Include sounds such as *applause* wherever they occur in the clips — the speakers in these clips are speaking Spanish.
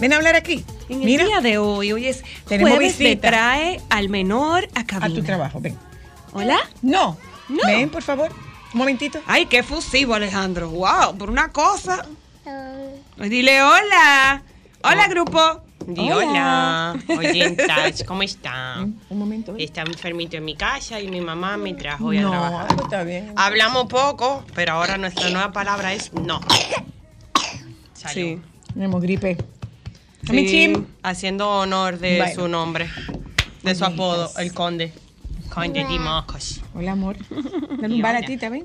Ven a hablar aquí. En Mira, el día de hoy, hoy es Tenemos jueves visita. trae al menor a a cabina. tu trabajo. Ven. Hola. No. No. Ven, por favor. Un momentito. Ay, qué fusivo, Alejandro. Wow, por una cosa. Dile hola. Hola, grupo. Di hola, oyentas, *laughs* ¿cómo están? Un momento. ven. Está enfermito en mi casa y mi mamá me trajo hoy a No, trabajar. pues está bien. Hablamos poco, pero ahora nuestra nueva palabra es no. Salud. Sí. Tenemos gripe. Sí. Haciendo honor de Bueno. su nombre, de su apodo, el conde. Conde de Mocos. Hola, amor. *laughs* Dale un balatita, ven.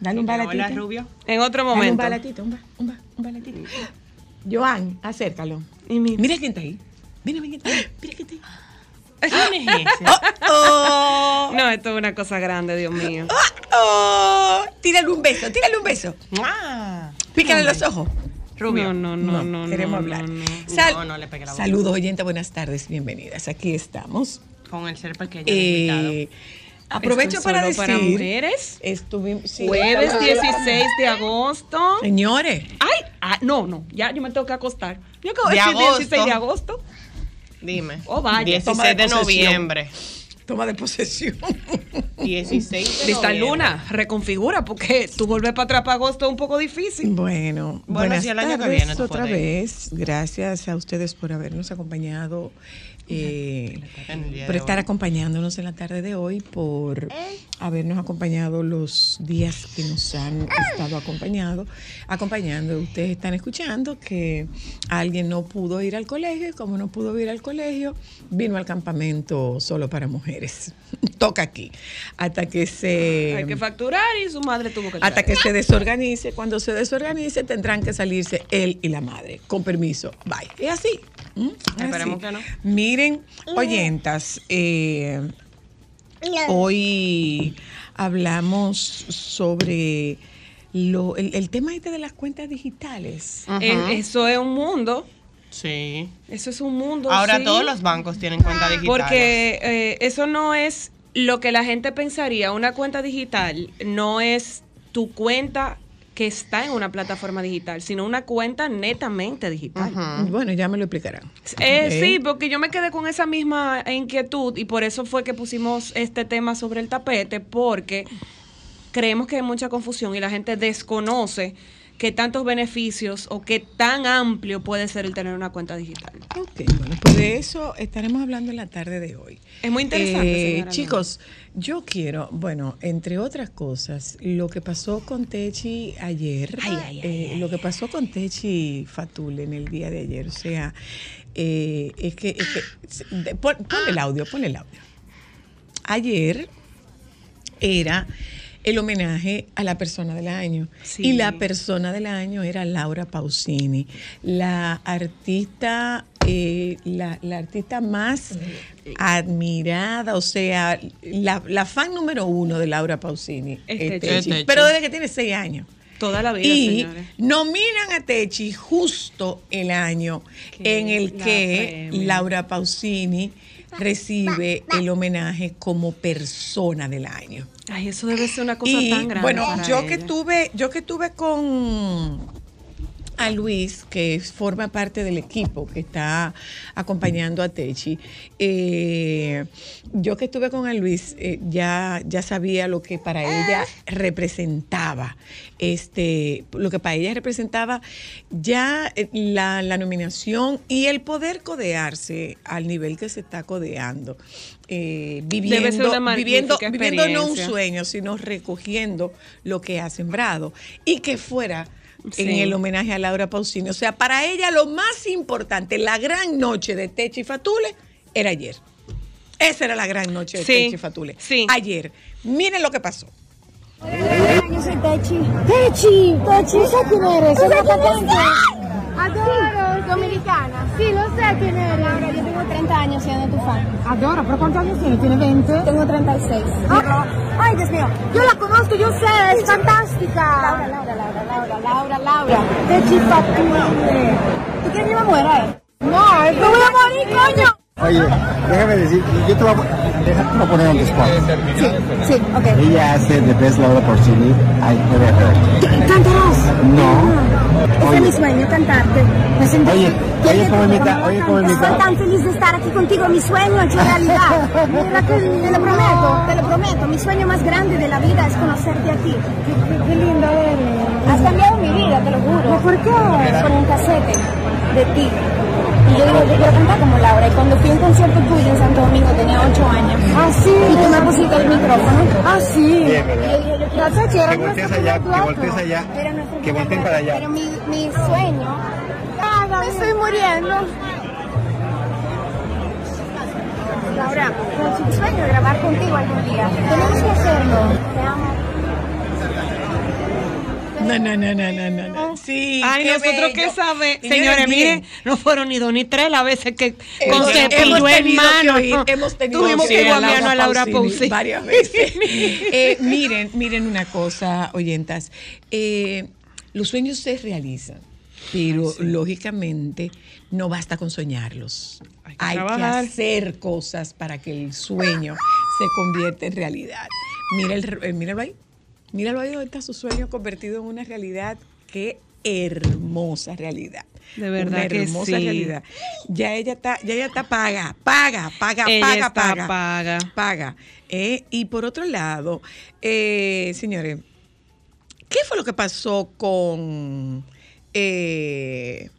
Dale un balatita. Hola, Rubio. En otro Dale un momento. balatito, un, ba- un, ba- un balatito. Joan, acércalo. Y Mira quién está ahí. Mira, mira quién está ahí. Mira quién está ahí. ¿Quién es ese? Oh, No, esto es una cosa grande, Dios mío. oh. Tírale un beso, tírale un beso. Pícale los ojos. Rubio. No, no, no, no. queremos no, hablar. no, no. Sal- No, no le pegue la boca. Saludos, oyentes, buenas tardes, bienvenidas. Aquí estamos. Con el ser pequeño Eh, aprovecho Esto es para solo decir. para mujeres. Estuvimos. sí, Jueves estamos- 16 de agosto. Señores, Ay, ah, no, no, ya yo me tengo que acostar. Yo acabo de De decir agosto. 16 de agosto. Dime. Oh, vaya, 16 toma de noviembre. Toma de posesión. 16 de Lista noviembre. Luna, reconfigura, porque tú volver para atrás para agosto es un poco difícil. Bueno, Bueno, buenas si el año que tardes viene tú otra vez. Gracias a ustedes por habernos acompañado, eh, por estar hoy. acompañándonos en la tarde de hoy, por habernos acompañado los días que nos han estado acompañado, acompañando. Ustedes están escuchando que alguien no pudo ir al colegio y como no pudo ir al colegio, vino al campamento solo para mujeres. *laughs* Toca aquí. Hasta que se... Hay que facturar y su madre tuvo que Hasta traer. que se desorganice. Cuando se desorganice, tendrán que salirse él y la madre. Con permiso. Bye. Es así. ¿Mm? Es Esperemos que no. Miren, oyentas, eh, hoy hablamos sobre lo, el, el tema este de las cuentas digitales. Eso es un mundo. Sí. Eso es un mundo. Ahora sí. todos los bancos tienen cuenta digital. Porque eh, eso no es lo que la gente pensaría. Una cuenta digital no es tu cuenta que está en una plataforma digital, sino una cuenta netamente digital. Bueno, ya me lo explicarán. Eh. Sí, porque yo me quedé con esa misma inquietud y por eso fue que pusimos este tema sobre el tapete, porque creemos que hay mucha confusión y la gente desconoce qué tantos beneficios o qué tan amplio puede ser el tener una cuenta digital. Ok, bueno, pues de eso estaremos hablando en la tarde de hoy. Es muy interesante, Eh, chicos, yo quiero, bueno, entre otras cosas, lo que pasó con Techi ayer, eh, lo que pasó con Techi Fatul en el día de ayer, o sea, eh, es que, es que- de- pon, pon el audio, pon el audio. Ayer era el homenaje a la persona del año. Sí. Y la persona del año era Laura Pausini, la artista, eh, la, la artista más admirada, o sea, la, la fan número uno de Laura Pausini. Es es Techi. Techi. Es Techi. Pero desde que tiene seis años. Toda la vida, Y señores. nominan a Techi justo el año Que en el la que. Laura Pausini recibe el homenaje como persona del año. Ay, eso debe ser una cosa Y tan grande. bueno, para yo que tuve, yo que tuve con a Luis, que forma parte del equipo que está acompañando a Techi. Eh, yo que estuve con a Luis, eh, ya, ya sabía lo que para ella representaba. Este, lo que para ella representaba ya eh, la, la nominación y el poder codearse al nivel que se está codeando. Eh, viviendo, viviendo, viviendo no un sueño, sino recogiendo lo que ha sembrado. Y que fuera en el homenaje a Laura Pausini. O sea, para ella lo más importante, la gran noche de Techi Fatule, era ayer. Esa era la gran noche de Sí, Techi Fatule. sí. Ayer. Miren lo que pasó. Yo soy Techi. Techi, Techi, ¿sabes quién eres? ¿Sabes quién eres? Adoro. Dominicana. Sí, lo sé quién eres. Laura, yo tengo 30 años siendo tu fan. Adoro, pero ¿cuántos años tiene? ¿Tiene 20? Tengo 36. Ay, Dios mío. Yo la conozco, yo sé, es fantástica. Laura, Laura, Laura, Laura, Laura, Laura. Techi Fatule. ¿Tú quieres que yo me muera? No, que voy a morir, coño. Oye, déjame decir, yo te voy a, deja- te voy a poner on the spot. Sí, ok. Ella hace The Best Laura Porcini I ever heard. ¿Cantarás? No. Ese es mi sueño, cantarte. Me Oye, oye, te ¿cómo digo, imita? no, Oye, ¿cómo tan- imita? Estoy tan feliz de estar aquí contigo, mi sueño hecho *laughs* realidad. Te lo prometo, te lo prometo. Mi sueño más grande de la vida es conocerte a ti. Qué, qué lindo eres. Has cambiado mi vida, te lo juro. ¿Por qué? Con un casete de ti. Y yo digo, yo quiero cantar como Laura. Y cuando fui a un concierto tuyo en Santo Domingo tenía 8 años. Ah, sí. Y tú me pusiste el micrófono. Ah, sí. Bien, ¿verdad? Y yo Que voltees allá, que voltees allá, que volteen para allá. Pero mi, mi sueño. Me estoy muriendo. Laura, mi sueño es grabar contigo algún día. Tenemos que hacerlo. Te amo. No, no, no, no, no, no, no. Sí, Ay, qué nosotros bello. que sabemos. Señores, miren, no fueron ni dos ni tres las veces que Hemos- con cepillo en tenido que mano. oír- hemos tenido Tuvimos que oír a guamearnos a Laura Pausini. varias veces. *laughs* Eh, miren, miren una cosa, oyentas. Eh, los sueños se realizan, pero lógicamente no basta con soñarlos. Hay que Hay que trabajar. hacer cosas para que el sueño se convierta en realidad. Mira el, eh, míralo ahí. Míralo ahí donde está su sueño convertido en una realidad. Qué hermosa realidad. De verdad Una que hermosa sí. realidad. Ya ella está, ya ella está paga, paga, paga, Ella paga, está paga, paga. paga. Eh, y por otro lado, eh, señores, ¿qué fue lo que pasó con, eh,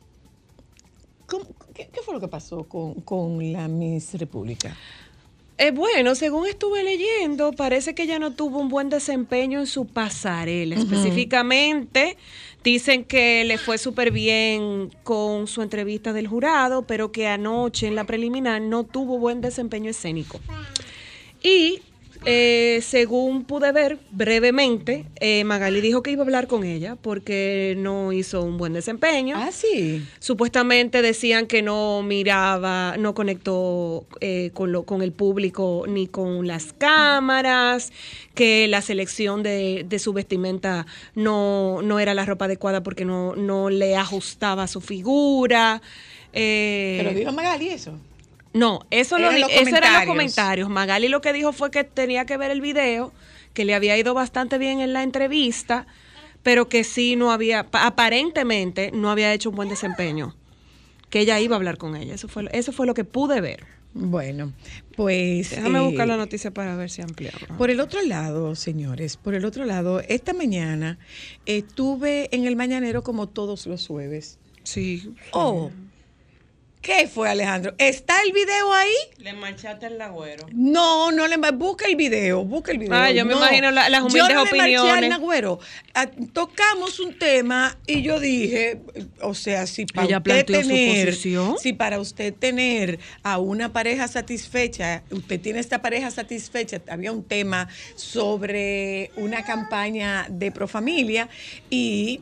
con- ¿qué, qué fue lo que pasó con, con la Miss República? Eh, bueno, según estuve leyendo, parece que ella no tuvo un buen desempeño en su pasarela. Específicamente, dicen que le fue súper bien con su entrevista del jurado, pero que anoche en la preliminar no tuvo buen desempeño escénico. Y eh, según pude ver brevemente, eh, Magali dijo que iba a hablar con ella porque no hizo un buen desempeño. Ah, sí. Supuestamente decían que no miraba, no conectó eh, con, lo, con el público ni con las cámaras, que la selección de, de su vestimenta no, no era la ropa adecuada porque no, no le ajustaba a su figura. Eh, Pero dijo Magali eso. No, eso, lo Eran di- los eso eran los comentarios. Magali lo que dijo fue que tenía que ver el video, que le había ido bastante bien en la entrevista, pero que sí no había, pa- aparentemente no había hecho un buen desempeño. Que ella iba a hablar con ella. Eso fue, lo- eso fue lo que pude ver. Bueno, pues... Déjame eh, buscar la noticia para ver si ampliaba. Por el otro lado, señores, por el otro lado, esta mañana estuve en el mañanero como todos los jueves. Sí. Oh, ¿qué fue Alejandro? ¿Está el video ahí? Le manchaste el agüero. No, no le busca el video, busca el video. Ah, yo me No. imagino la- las humildes yo no le marché opiniones. al Nagüero. Ah, tocamos un tema y yo dije, o sea, si para Ella usted tener, si para usted tener a una pareja satisfecha, usted tiene esta pareja satisfecha, había un tema sobre una campaña de Profamilia y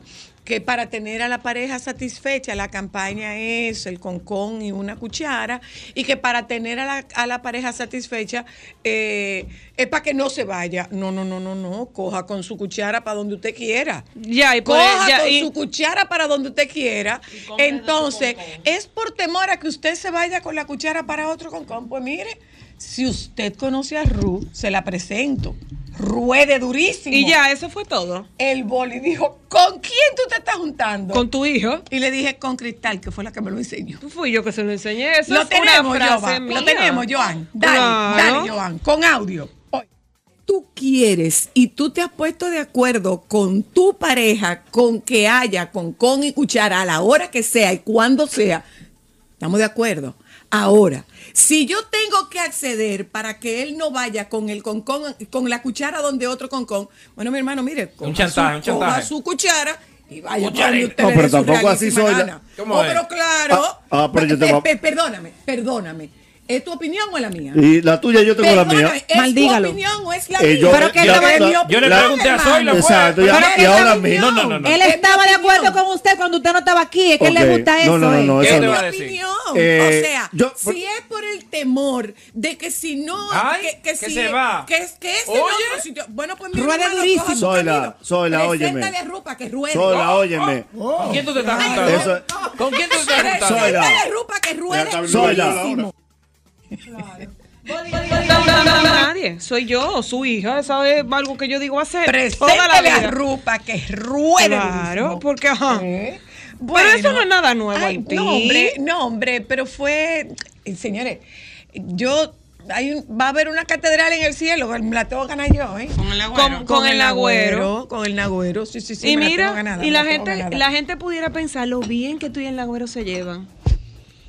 que para tener a la pareja satisfecha la campaña es el concón y una cuchara y que para tener a la, a la pareja satisfecha eh, es para que no se vaya. No, no, no, no, no, coja con su cuchara para donde usted quiera. Ya, y por- Coja ya, con y- su cuchara para donde usted quiera. Entonces, es por temor a que usted se vaya con la cuchara para otro concón. Pues mire, si usted conoce a Ruth, se la presento. Ruede durísimo. Y ya, eso fue todo. El boli dijo, ¿con quién tú te estás juntando? Con tu hijo. y le dije, con Cristal, que fue la que me lo enseñó. Fui yo que se lo enseñé. Eso lo es una tenemos, frase Joan. Lo tenemos, Joan. Dale, Claro. dale, Joan. Con audio. Tú quieres y tú te has puesto de acuerdo con tu pareja con que haya con con y cuchara a la hora que sea y cuando sea. Estamos de acuerdo. Ahora, si yo tengo que acceder para que él no vaya con el con, con, con la cuchara donde otro con con, bueno, mi hermano, mire, coja chantaje, su, un coja chantaje. su cuchara y vaya donde usted No, pero tampoco así soy la- gana. ¿Cómo Oh, pero claro. Ah, ah, pero yo te Perdóname, perdóname. ¿Es tu opinión o es la mía? Y la tuya yo tengo la Perdóname, mía. ¿Es Maldígalo. tu opinión o es la Eh, mía? yo- Pero que es la- mi yo le pregunté a Zoila, hermano. fue. Exacto, ya- y es ahora mi mismo. No, no, no, no. Él Es estaba de acuerdo opinión. con usted cuando usted no estaba aquí. Es que Ok. le gusta eso. no, no, eh. no, ¿Qué esa te no. va a mi opinión. Eh, o sea, yo- por- si es por el temor de que si no, Ay, que, que que si se es- va. que es que es Oye. otro sitio. Bueno, pues mi Ruede hermano, durísimo. su Zoila, camino. Zoila, óyeme. Rupa que ruede. Sola, óyeme. ¿Con quién tú te estás juntando? Eso- ¿Con quién tú te estás juntando? Zoila. Preséntale a Rupa que ruede Zoila. Durísimo. Nadie. Soy yo, su hija. Eso es algo que yo digo hacer toda la Preséntale a vida. Rupa que ruede Claro, porque ajá. ¿Eh? Pero eso no es nada nuevo Ay, en ti. No, hombre, no, hombre, pero fue, eh, señores, yo, hay un- va a haber una catedral en el cielo, la tengo que ganar yo, ¿eh? Con el agüero. Con- con el agüero. Con el nagüero, sí, sí, sí. y me la tengo mira, ganada, y la tengo gente, ganada. la gente pudiera pensar lo bien que tú y el Lagüero se llevan.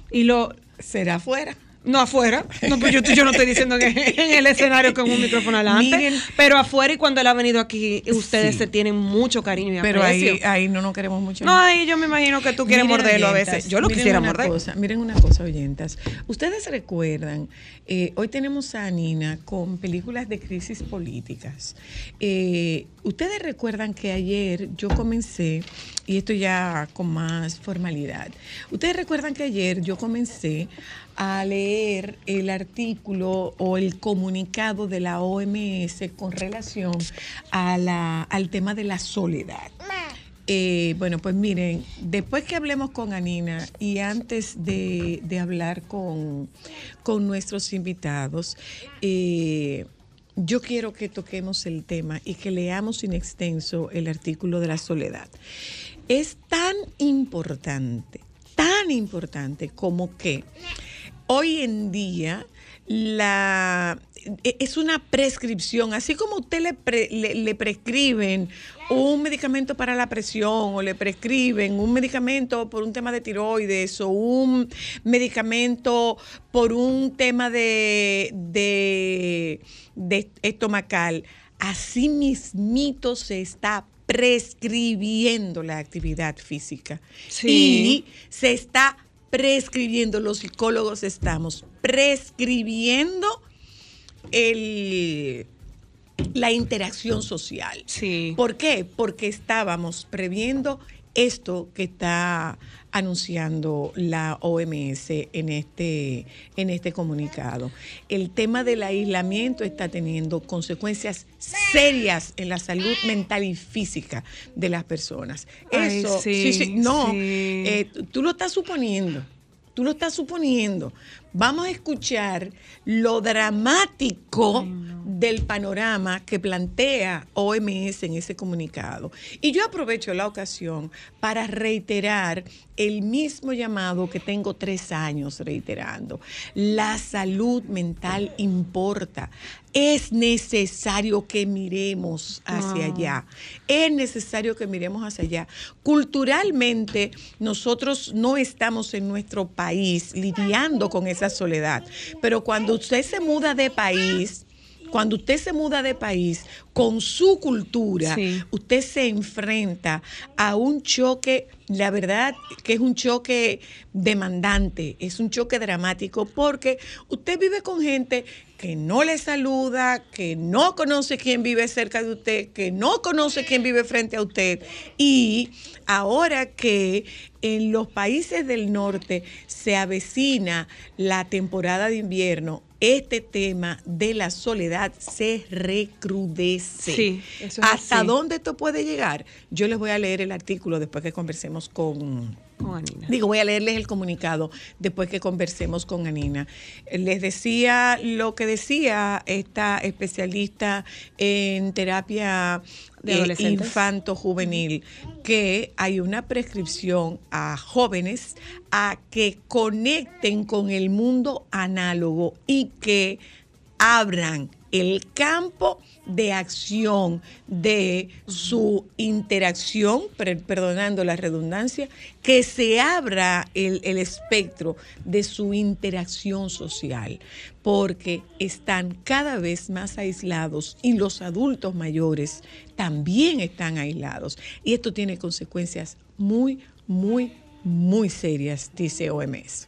Y lo, Será afuera. No afuera, no, pues yo, yo no estoy diciendo que en el escenario con un micrófono adelante, Miren. pero afuera y cuando él ha venido aquí, ustedes Sí. se tienen mucho cariño y Pero aprecio. ahí, ahí no nos queremos mucho. no, ahí yo me imagino que tú quieres Miren, morderlo a veces. Yo lo quisiera una morder. Cosa, miren una cosa, oyentas. Ustedes recuerdan, eh, hoy tenemos a Nina con películas de crisis políticas. Eh, Ustedes recuerdan que ayer yo comencé, y esto ya con más formalidad, ustedes recuerdan que ayer yo comencé a leer el artículo o el comunicado de la OMS con relación a la, al tema de la soledad. Eh, bueno, pues miren, después que hablemos con Anina y antes de, de hablar con, con nuestros invitados, eh, yo quiero que toquemos el tema y que leamos in extenso el artículo de la soledad. Es tan importante, tan importante como que hoy en día la e- es una prescripción, así como usted le, pre- le, le prescriben un medicamento para la presión o le prescriben un medicamento por un tema de tiroides o un medicamento por un tema de, de, de estomacal, así mismito se está prescribiendo la actividad física. Sí. Y se está prescribiendo, los psicólogos estamos prescribiendo el, la interacción social. Sí. ¿Por qué? Porque estábamos previendo esto que está anunciando la OMS en este, en este comunicado. El tema del aislamiento está teniendo consecuencias serias en la salud mental y física de las personas. Ay, Eso, sí, no, sí. eh, tú lo estás suponiendo. Tú lo estás suponiendo. Vamos a escuchar lo dramático del panorama que plantea OMS en ese comunicado. Y yo aprovecho la ocasión para reiterar el mismo llamado que tengo tres años reiterando. La salud mental importa. Es necesario que miremos hacia allá. Es necesario que miremos hacia allá. Culturalmente, nosotros no estamos en nuestro país lidiando con esa soledad. Pero cuando usted se muda de país, cuando usted se muda de país con su cultura, Sí. usted se enfrenta a un choque, la verdad que es un choque demandante, es un choque dramático, porque usted vive con gente que no le saluda, que no conoce quién vive cerca de usted, que no conoce quién vive frente a usted. Y ahora que en los países del norte se avecina la temporada de invierno, este tema de la soledad se recrudece. Sí, eso es ¿Hasta así. dónde esto puede llegar? Yo les voy a leer el artículo después que conversemos con, Con Anina. Digo, voy a leerles el comunicado después que conversemos con Anina. Les decía lo que decía esta especialista en terapia De eh, adolescentes. infanto-juvenil, que hay una prescripción a jóvenes a que conecten con el mundo análogo y que abran el campo de acción de su interacción, per- perdonando la redundancia, que se abra el, el espectro de su interacción social, porque están cada vez más aislados y los adultos mayores también están aislados. Y esto tiene consecuencias muy, muy, muy serias, dice OMS.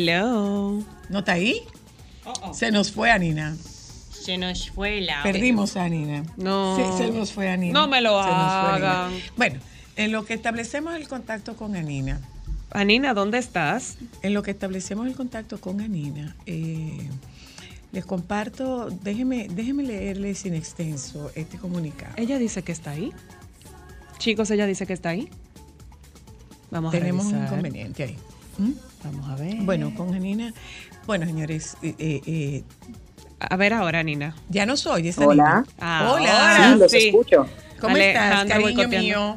Hello. ¿No está ahí? Se nos fue Anina. Se nos fue la. Perdimos a Anina. No. Se nos fue Anina. No me lo Se nos fue hagan. Bueno, en lo que establecemos el contacto con Anina, Anina, ¿dónde estás? en lo que establecemos el contacto con Anina, eh, les comparto, déjeme, déjeme leerles sin extenso este comunicado. Ella dice que está ahí. Chicos, ella dice que está ahí. Vamos Tenemos a un revisar. inconveniente ahí. ¿Mm? Vamos a ver. Bueno, con Anina, bueno, señores, eh, eh, eh, A ver ahora, Nina. ya nos oyes, Hola. Anina. Ahora Hola. Sí, los sí. escucho. ¿Cómo Alejandra estás, cariño mío?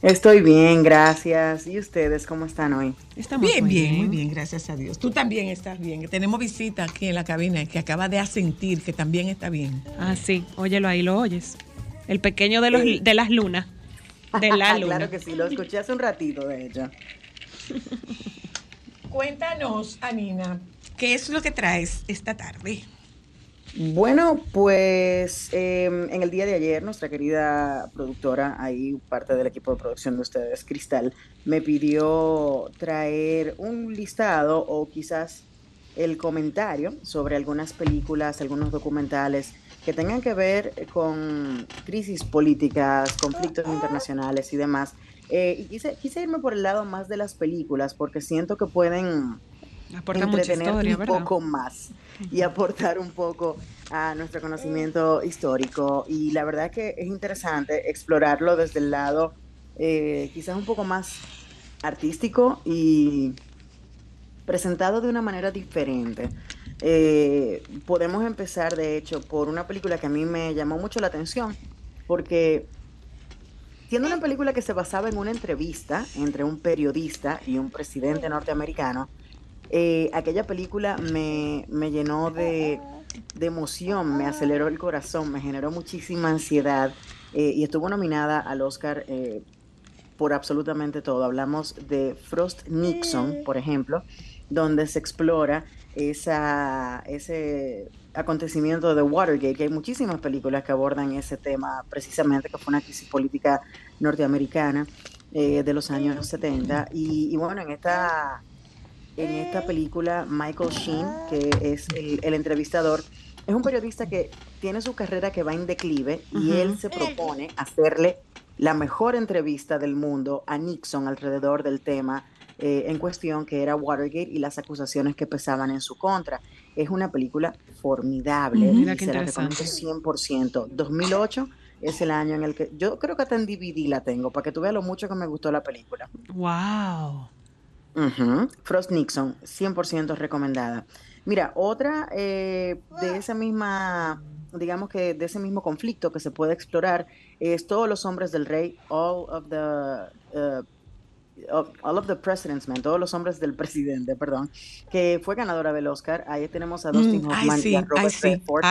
Estoy bien, gracias. ¿Y ustedes cómo están hoy? Estamos Bien, muy bien, muy bien, gracias a Dios. Tú también estás bien. Tenemos visita aquí en la cabina que acaba de asentir que también está bien. Ah, sí. Óyelo ahí, lo oyes. El pequeño de, los, Sí. de las lunas. De la *laughs* luna. claro que sí, lo escuché hace un ratito, de hecho. *laughs* Cuéntanos, Anina, ¿qué es lo que traes esta tarde? Bueno, pues eh, en el día de ayer nuestra querida productora, ahí parte del equipo de producción de ustedes, Cristal, me pidió traer un listado o quizás el comentario sobre algunas películas, algunos documentales que tengan que ver con crisis políticas, conflictos internacionales y demás. Eh, y quise, quise irme por el lado más de las películas porque siento que pueden Aporta mucha entretener historia, un ¿verdad? poco más y aportar un poco a nuestro conocimiento histórico. Y la verdad que es interesante explorarlo desde el lado eh, quizás un poco más artístico y presentado de una manera diferente. Eh, podemos empezar, de hecho, por una película que a mí me llamó mucho la atención, porque siendo una película que se basaba en una entrevista entre un periodista y un presidente norteamericano, eh, aquella película me, me llenó de, emoción, me aceleró el corazón, me generó muchísima ansiedad eh, y estuvo nominada al Oscar eh, por absolutamente todo. Hablamos de Frost Nixon, por ejemplo, donde se explora esa, ese acontecimiento de Watergate, que hay muchísimas películas que abordan ese tema precisamente, que fue una crisis política norteamericana eh, de los años 70. Y, y bueno, en esta, en esta película, Michael Sheen, que es el, el entrevistador, es un periodista que tiene su carrera que va en declive y Ujú. él se propone hacerle la mejor entrevista del mundo a Nixon alrededor del tema eh, en cuestión, que era Watergate y las acusaciones que pesaban en su contra. Es una película formidable Ujú. y Mira qué se la recomiendo 100%. 2008 es el año en el que yo creo que hasta en DVD la tengo, para que tú veas lo mucho que me gustó la película. Wow. Frost Nixon, 100% recomendada. Mira, otra eh, de esa misma, digamos que de ese mismo conflicto que se puede explorar es Todos los hombres del rey, All of the, uh, All of the President's Men, todos los hombres del presidente, perdón, que fue ganadora del Oscar. Ahí tenemos a Dustin Mm, ay, Hoffman y sí, a Robert Redford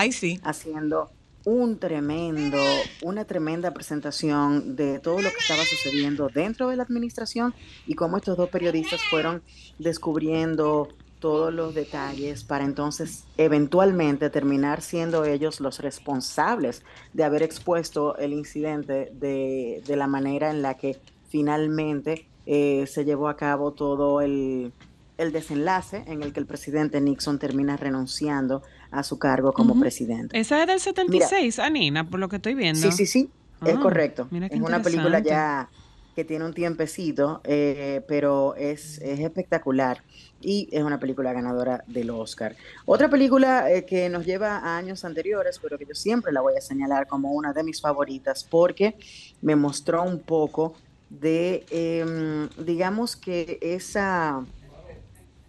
haciendo un tremendo, una tremenda presentación de todo lo que estaba sucediendo dentro de la administración y cómo estos dos periodistas fueron descubriendo todos los detalles para entonces eventualmente terminar siendo ellos los responsables de haber expuesto el incidente de, de la manera en la que finalmente eh, se llevó a cabo todo el, el desenlace en el que el presidente Nixon termina renunciando a su cargo como presidente. Esa es del 76, Anina, por lo que estoy viendo. Sí, sí, sí, es Ah, correcto. mira Es una película ya que tiene un tiempecito, eh, pero es, es espectacular y es una película ganadora del Oscar. Otra película eh, que nos lleva a años anteriores, pero que yo siempre la voy a señalar como una de mis favoritas porque me mostró un poco de, em, digamos que esa,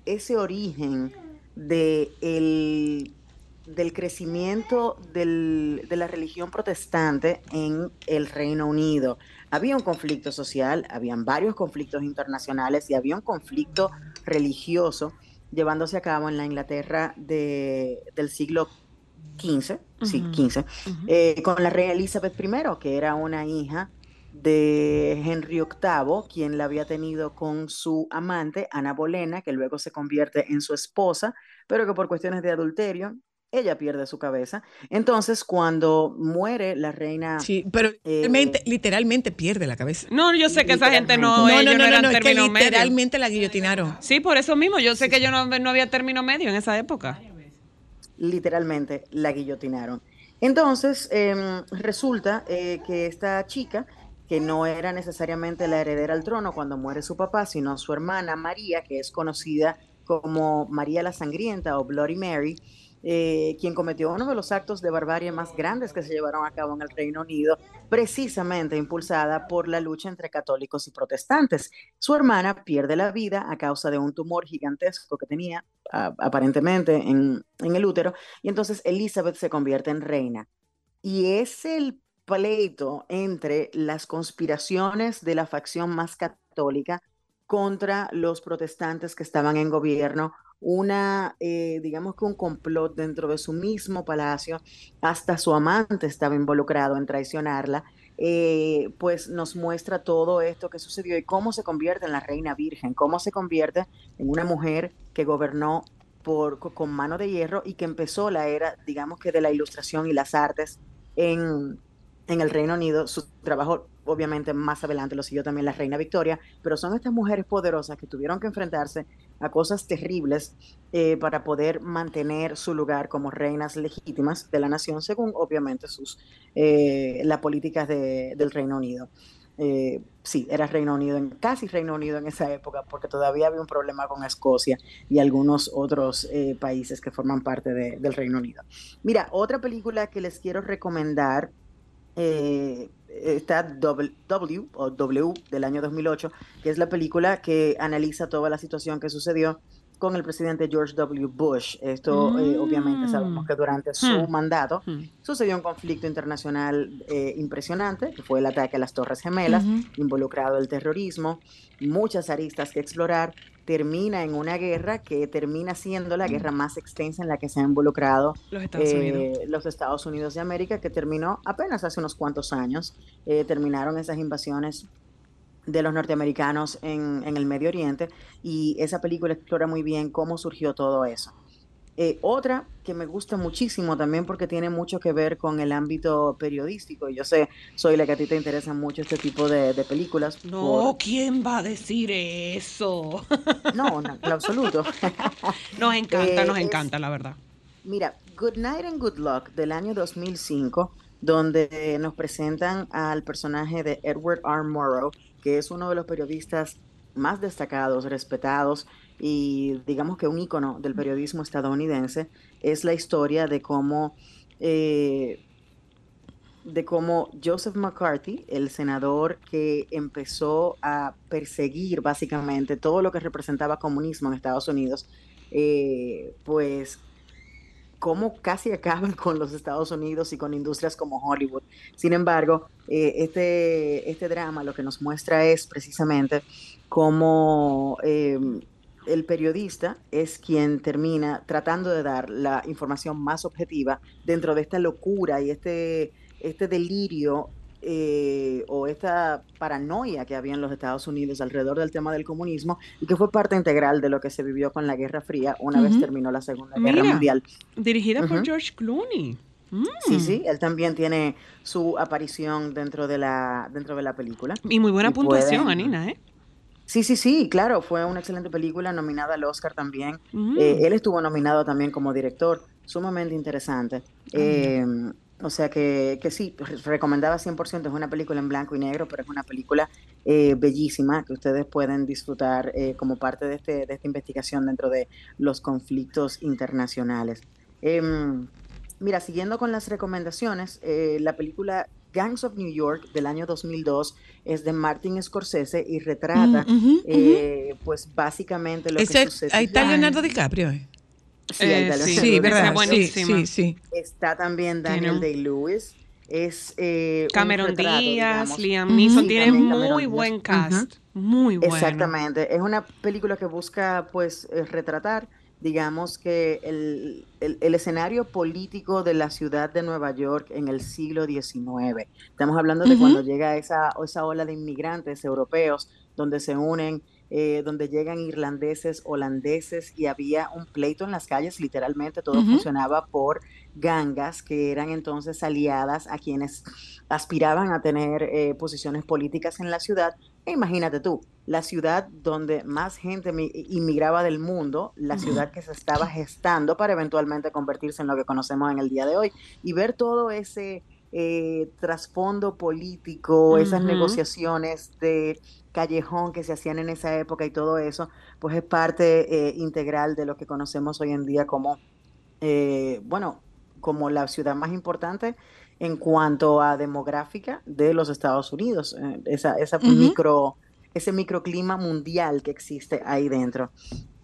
ese origen de el- del crecimiento del- de la religión protestante en el Reino Unido. Había un conflicto social, habían varios conflictos internacionales y había un conflicto religioso llevándose a cabo en la Inglaterra de- del siglo XV, sí, Ujú, XV, ujú. eh, con la reina Elizabeth I, que era una hija de Henry VIII, quien la había tenido con su amante, Ana Bolena, que luego se convierte en su esposa, pero que por cuestiones de adulterio, ella pierde su cabeza. Entonces, cuando muere la reina... Sí, pero literalmente, literalmente pierde la cabeza. No, yo sé que esa gente no, No, ellos no, no, no, es que término medio. literalmente la guillotinaron. Sí, por eso mismo, yo sé que yo no, no había término medio en esa época. literalmente la guillotinaron. Entonces, em, resulta eh, que esta chica, que no era necesariamente la heredera al trono cuando muere su papá, sino su hermana María, que es conocida como María la Sangrienta o Bloody Mary, eh, quien cometió uno de los actos de barbarie más grandes que se llevaron a cabo en el Reino Unido, precisamente impulsada por la lucha entre católicos y protestantes. Su hermana pierde la vida a causa de un tumor gigantesco que tenía aparentemente en, en el útero, y entonces Elizabeth se convierte en reina. Y es el pleito entre las conspiraciones de la facción más católica contra los protestantes que estaban en gobierno, una, eh, digamos que un complot dentro de su mismo palacio, hasta su amante estaba involucrado en traicionarla, eh, pues nos muestra todo esto que sucedió y cómo se convierte en la reina virgen, cómo se convierte en una mujer que gobernó por, co- con mano de hierro y que empezó la era, digamos que de la ilustración y las artes en, en el Reino Unido. Su trabajo, obviamente, más adelante lo siguió también la reina Victoria, pero son estas mujeres poderosas que tuvieron que enfrentarse a cosas terribles eh, para poder mantener su lugar como reinas legítimas de la nación, según obviamente sus eh, las políticas de- del Reino Unido. Eh, sí, era Reino Unido, en, casi Reino Unido en esa época, porque todavía había un problema con Escocia y algunos otros eh, países que forman parte de- del Reino Unido. Mira, otra película que les quiero recomendar eh, está W, W o W del año 2008, que es la película que analiza toda la situación que sucedió con el presidente George W. Bush. Esto eh, obviamente sabemos que durante su Hmm. mandato sucedió un conflicto internacional eh, impresionante, que fue el ataque a las Torres Gemelas, involucrado el terrorismo, muchas aristas que explorar, termina en una guerra que termina siendo la guerra más extensa en la que se han involucrado Los Estados eh, Unidos. los Estados Unidos de América, que terminó apenas hace unos cuantos años. Eh, terminaron esas invasiones de los norteamericanos en, en el Medio Oriente y esa película explora muy bien cómo surgió todo eso. Eh, otra que me gusta muchísimo también porque tiene mucho que ver con el ámbito periodístico. y Yo sé, soy la que a ti te interesan mucho este tipo de, de películas. No, ¿quién va a decir eso? *laughs* No, no, en absoluto. *laughs* Nos encanta, Eh, nos es- encanta, la verdad. Mira, Good Night and Good Luck del año 2005, donde nos presentan al personaje de Edward R. Murrow, que es uno de los periodistas más destacados, respetados y digamos que un ícono del periodismo estadounidense, es la historia de cómo, eh, de cómo Joseph McCarthy, el senador que empezó a perseguir básicamente todo lo que representaba comunismo en Estados Unidos, eh, pues cómo casi acaban *laughs* con los Estados Unidos y con industrias como Hollywood. Sin embargo, eh, este, este drama lo que nos muestra es precisamente cómo eh, el periodista es quien termina tratando de dar la información más objetiva dentro de esta locura y este, este delirio eh, o esta paranoia que había en los Estados Unidos alrededor del tema del comunismo y que fue parte integral de lo que se vivió con la Guerra Fría una vez terminó la Segunda Guerra Mundial. dirigida por. George Clooney. Mm. Sí, sí, él también tiene su aparición dentro de la, dentro de la película. Y muy buena Y puntuación, pueden- Anina, ¿eh? Sí, sí, sí, claro, fue una excelente película, nominada al Oscar también. Mm. Eh, él estuvo nominado también como director, sumamente interesante. Eh, o sea que, que sí, re- recomendaba 100%, es una película en blanco y negro, pero es una película eh, bellísima que ustedes pueden disfrutar eh, como parte de, este, de esta investigación dentro de los conflictos internacionales. Em, mira, siguiendo con las recomendaciones, eh, la película Gangs of New York del año 2002 es de Martin Scorsese y retrata, Mm, eh, pues básicamente lo Ese- que sucede. ahí está Leonardo DiCaprio. ¿eh? Sí, ahí está Eh, Leonardo sí. ¿verdad? Sí, sí, sí. Está también Daniel Day-Lewis. Es eh, Cameron retrato, Díaz, digamos. Liam. Neeson, tiene muy buen cast. Muy bueno. Exactamente. Es una película que busca, pues, eh, retratar, digamos, que el, el- el escenario político de la ciudad de Nueva York en el siglo XIX. Estamos hablando de cuando llega esa, esa ola de inmigrantes europeos, donde se unen, eh, donde llegan irlandeses, holandeses, y había un pleito en las calles, literalmente todo funcionaba por gangas que eran entonces aliadas a quienes aspiraban a tener eh, posiciones políticas en la ciudad. Imagínate tú, la ciudad donde más gente mi- inmigraba del mundo, la ciudad que se estaba gestando para eventualmente convertirse en lo que conocemos en el día de hoy, y ver todo ese eh, trasfondo político, esas negociaciones de callejón que se hacían en esa época y todo eso, pues es parte eh, integral de lo que conocemos hoy en día como, eh, bueno, como la ciudad más importante en cuanto a demográfica de los Estados Unidos, eh, esa, esa Ujú. micro, ese microclima mundial que existe ahí dentro.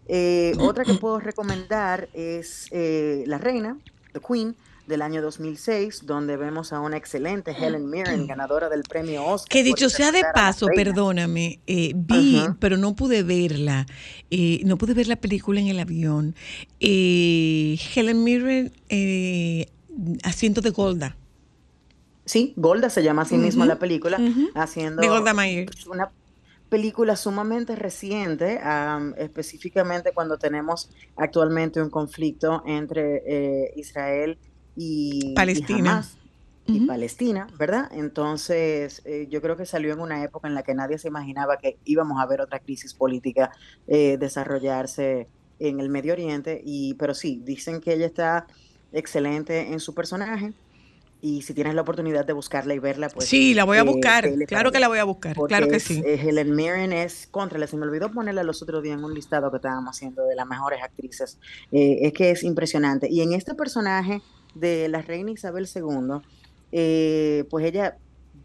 Eh, otra que puedo recomendar es eh, La Reina, The Queen, del año 2006, donde vemos a una excelente Helen Mirren, *clears throat* ganadora del premio Oscar. Que dicho sea de paso, perdóname, eh, vi, Ajá. pero no pude verla, eh, no pude ver la película en el avión. Eh, Helen Mirren, eh, Asiento de Golda. Sí, Golda se llama a sí misma la película, haciendo De Golda Meir. pues, una película sumamente reciente, am, específicamente cuando tenemos actualmente un conflicto entre eh, Israel y, y Palestina. Y. Palestina, ¿verdad? Entonces, eh, yo creo que salió en una época en la que nadie se imaginaba que íbamos a ver otra crisis política eh, desarrollarse en el Medio Oriente, y, pero sí, dicen que ella está excelente en su personaje, y si tienes la oportunidad de buscarla y verla, pues... sí, la voy a eh, buscar, claro que la voy a buscar, Porque claro que es, sí. eh, Helen Mirren es contra, se me olvidó ponerla los otros días en un listado que estábamos haciendo de las mejores actrices. Eh, es que es impresionante. Y en este personaje de la reina Isabel II, eh, pues ella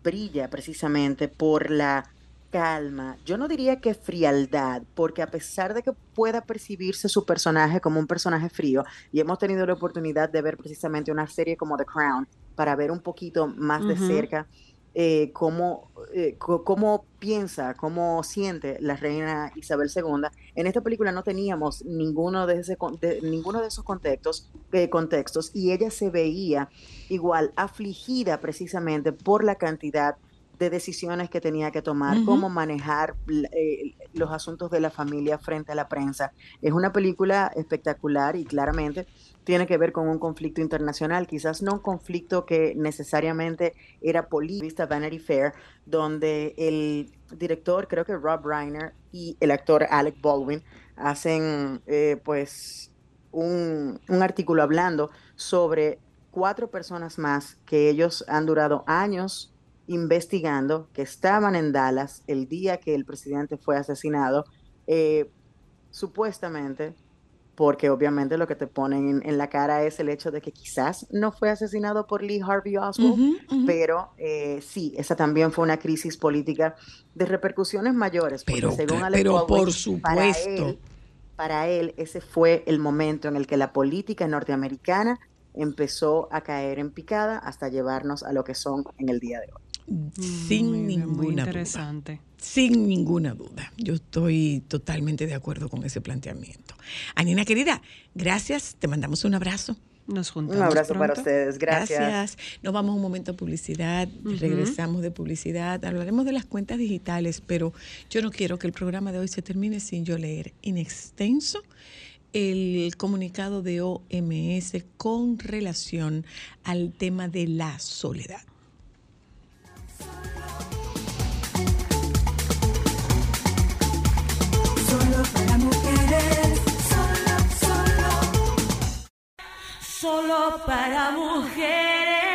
brilla precisamente por la calma. Yo no diría que frialdad, porque a pesar de que pueda percibirse su personaje como un personaje frío, y hemos tenido la oportunidad de ver precisamente una serie como The Crown para ver un poquito más de cerca eh, cómo, eh, cómo piensa, cómo siente la reina Isabel II. En esta película no teníamos ninguno de, ese, de- ninguno de esos contextos, eh, contextos y ella se veía igual afligida precisamente por la cantidad de decisiones que tenía que tomar, cómo manejar eh, los asuntos de la familia frente a la prensa. Es una película espectacular y claramente tiene que ver con un conflicto internacional, quizás no un conflicto que necesariamente era político, vista Vanity Fair, donde el director, creo que Rob Reiner, y el actor Alec Baldwin hacen eh, pues un, un artículo hablando sobre cuatro personas más que ellos han durado años investigando, que estaban en Dallas el día que el presidente fue asesinado, eh, supuestamente, porque obviamente lo que te ponen en, en la cara es el hecho de que quizás no fue asesinado por Lee Harvey Oswald, pero eh, sí, esa también fue una crisis política de repercusiones mayores. porque Pero, según Alec pero Baldwin, por para supuesto. él, para él ese fue el momento en el que la política norteamericana empezó a caer en picada hasta llevarnos a lo que son en el día de hoy. Sin Muy bien, muy ninguna duda. interesante. Sin ninguna duda. Yo estoy totalmente de acuerdo con ese planteamiento. Anina querida, gracias. Te mandamos un abrazo. Nos Un juntamos. abrazo para ustedes, gracias. Nos vamos un momento a publicidad, regresamos de publicidad, hablaremos de las cuentas digitales, pero yo no quiero que el programa de hoy se termine sin yo leer in extenso el comunicado de OMS con relación al tema de la soledad. Solo para mujeres, solo, solo. Solo para mujeres.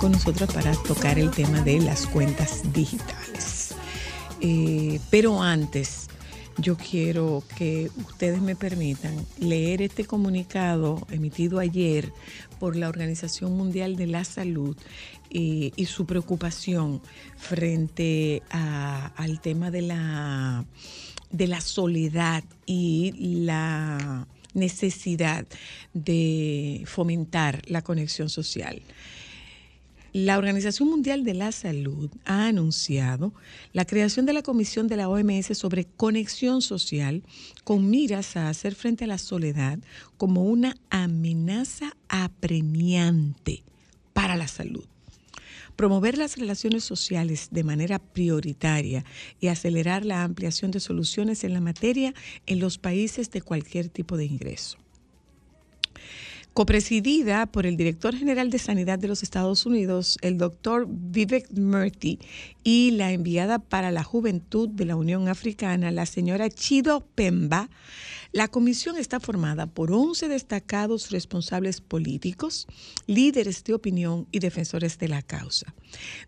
Con nosotros para tocar el tema de las cuentas digitales. Eh, pero antes, yo quiero que ustedes me permitan leer este comunicado emitido ayer por la Organización Mundial de la Salud eh, y su preocupación frente al tema de la, de la soledad y la necesidad de fomentar la conexión social. La Organización Mundial de la Salud ha anunciado la creación de la Comisión de la OMS sobre conexión social con miras a hacer frente a la soledad como una amenaza apremiante para la salud. Promover las relaciones sociales de manera prioritaria y acelerar la ampliación de soluciones en la materia en los países de cualquier tipo de ingreso copresidida por el director general de Sanidad de los Estados Unidos, el doctor Vivek Murthy, y la enviada para la juventud de la Unión Africana, la señora Chido Pemba. La comisión está formada por 11 destacados responsables políticos, líderes de opinión y defensores de la causa.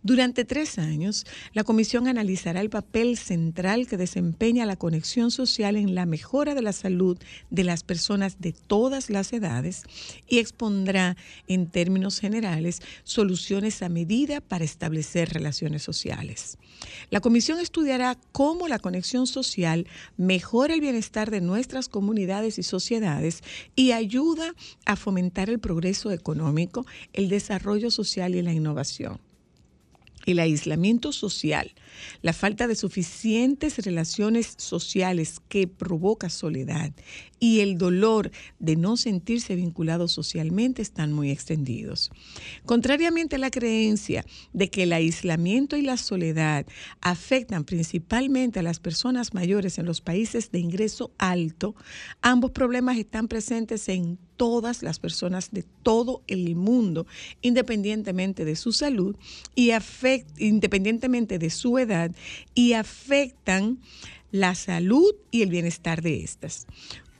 Durante tres años, la comisión analizará el papel central que desempeña la conexión social en la mejora de la salud de las personas de todas las edades y expondrá, en términos generales, soluciones a medida para establecer relaciones sociales. La comisión estudiará cómo la conexión social mejora el bienestar de nuestras comunidades y sociedades y ayuda a fomentar el progreso económico, el desarrollo social y la innovación. El aislamiento social, la falta de suficientes relaciones sociales que provoca soledad y el dolor de no sentirse vinculado socialmente están muy extendidos. Contrariamente a la creencia de que el aislamiento y la soledad afectan principalmente a las personas mayores en los países de ingreso alto, ambos problemas están presentes en todas las personas de todo el mundo, independientemente de su salud y independientemente de su edad, y afectan la salud y el bienestar de estas.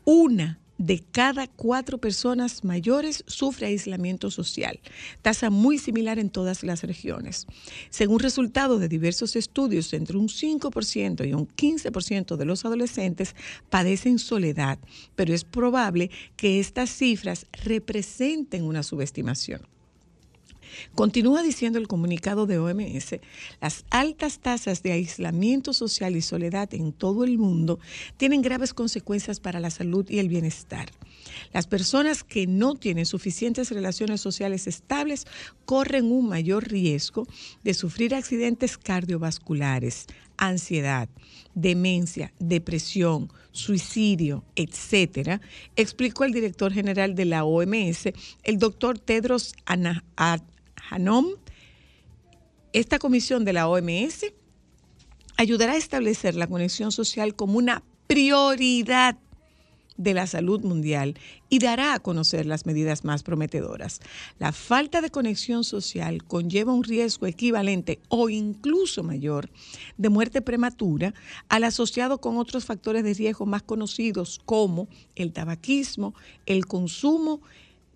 Una de cada cuatro personas mayores sufre aislamiento social, tasa muy similar en todas las regiones. Según resultados de diversos estudios, entre un 5% y un 15% de los adolescentes padecen soledad, pero es probable que estas cifras representen una subestimación. Continúa diciendo el comunicado de OMS, las altas tasas de aislamiento social y soledad en todo el mundo tienen graves consecuencias para la salud y el bienestar. Las personas que no tienen suficientes relaciones sociales estables corren un mayor riesgo de sufrir accidentes cardiovasculares, ansiedad, demencia, depresión, suicidio, etcétera, explicó el director general de la OMS, el doctor Tedros Ana- Adhanom. Esta comisión de la OMS ayudará a establecer la conexión social como una prioridad de la Salud Mundial y dará a conocer las medidas más prometedoras. La falta de conexión social conlleva un riesgo equivalente o incluso mayor de muerte prematura al asociado con otros factores de riesgo más conocidos como el tabaquismo, el consumo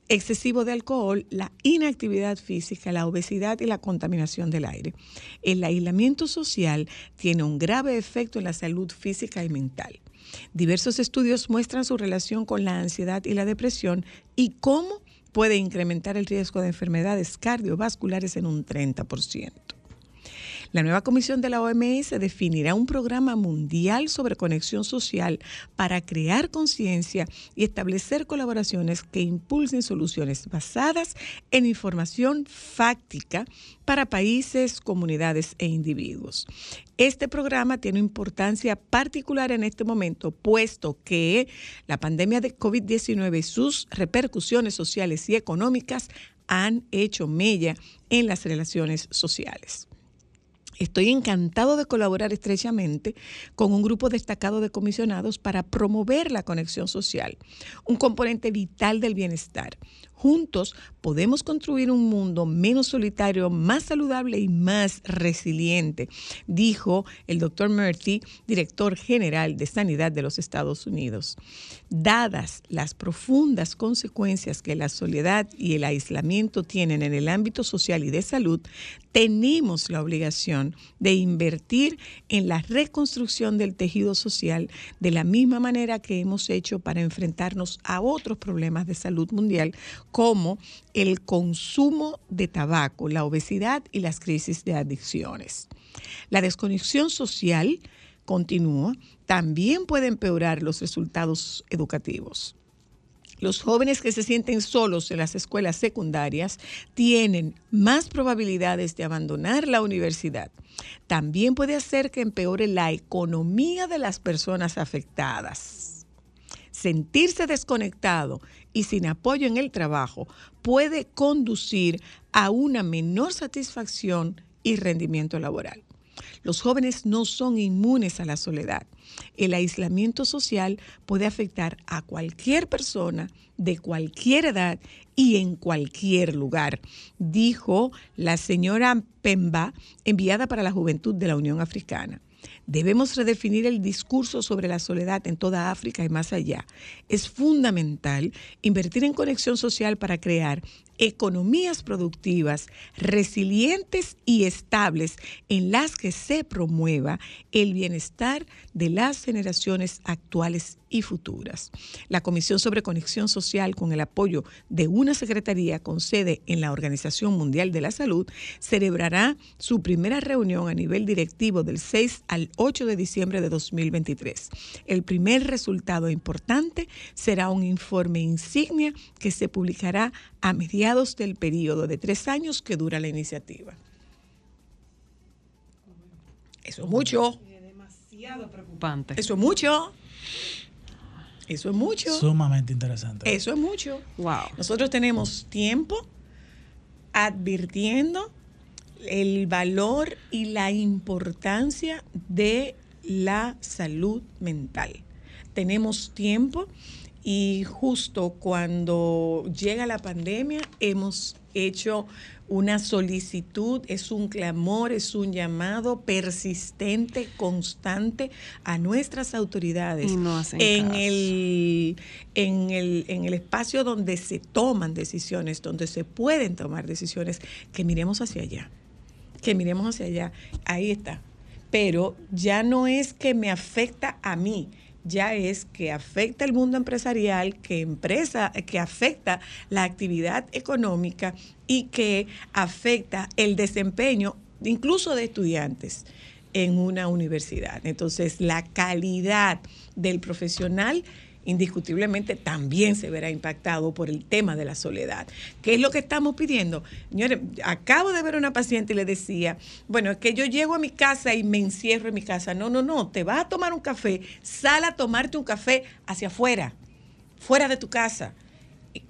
excesivo de alcohol, la inactividad física, la obesidad y la contaminación del aire. El aislamiento social tiene un grave efecto en la salud física y mental. Diversos estudios muestran su relación con la ansiedad y la depresión y cómo puede incrementar el riesgo de enfermedades cardiovasculares en un 30%. La nueva comisión de la OMS definirá un programa mundial sobre conexión social para crear conciencia y establecer colaboraciones que impulsen soluciones basadas en información fáctica para países, comunidades e individuos. Este programa tiene importancia particular en este momento, puesto que la pandemia de COVID-19 y sus repercusiones sociales y económicas han hecho mella en las relaciones sociales. Estoy encantado de colaborar estrechamente con un grupo destacado de comisionados para promover la conexión social, un componente vital del bienestar. Juntos podemos construir un mundo menos solitario, más saludable y más resiliente, dijo el doctor Murphy, director general de Sanidad de los Estados Unidos. Dadas las profundas consecuencias que la soledad y el aislamiento tienen en el ámbito social y de salud, tenemos la obligación de invertir en la reconstrucción del tejido social de la misma manera que hemos hecho para enfrentarnos a otros problemas de salud mundial como el consumo de tabaco, la obesidad y las crisis de adicciones. La desconexión social continúa, también puede empeorar los resultados educativos. Los jóvenes que se sienten solos en las escuelas secundarias tienen más probabilidades de abandonar la universidad. También puede hacer que empeore la economía de las personas afectadas. Sentirse desconectado y sin apoyo en el trabajo puede conducir a una menor satisfacción y rendimiento laboral. Los jóvenes no son inmunes a la soledad. El aislamiento social puede afectar a cualquier persona de cualquier edad y en cualquier lugar, dijo la señora Pemba, enviada para la juventud de la Unión Africana. Debemos redefinir el discurso sobre la soledad en toda África y más allá. Es fundamental invertir en conexión social para crear economías productivas resilientes y estables en las que se promueva el bienestar de las generaciones actuales y futuras. La Comisión sobre Conexión Social, con el apoyo de una secretaría con sede en la Organización Mundial de la Salud, celebrará su primera reunión a nivel directivo del 6 al 8 de diciembre de 2023. El primer resultado importante será un informe insignia que se publicará a mediados del periodo de tres años que dura la iniciativa. Eso es mucho. Demasiado preocupante. Eso es mucho. Eso es mucho. Sumamente interesante. Eso es mucho. Wow. Nosotros tenemos tiempo advirtiendo el valor y la importancia de la salud mental. Tenemos tiempo y justo cuando llega la pandemia hemos hecho una solicitud, es un clamor, es un llamado persistente, constante a nuestras autoridades Y no hacen en caso. el, en, el, en el espacio donde se toman decisiones, donde se pueden tomar decisiones, que miremos hacia allá, que miremos hacia allá. Ahí está. Pero ya no es que me afecta a mí, ya es que afecta el mundo empresarial, que empresa, que afecta la actividad económica y que afecta el desempeño incluso de estudiantes en una universidad. Entonces, la calidad del profesional indiscutiblemente también se verá impactado por el tema de la soledad. ¿Qué es lo que estamos pidiendo? Señores, acabo de ver a una paciente y le decía, bueno, es que yo llego a mi casa y me encierro en mi casa. No, no, no, te vas a tomar un café, sal a tomarte un café hacia afuera, fuera de tu casa.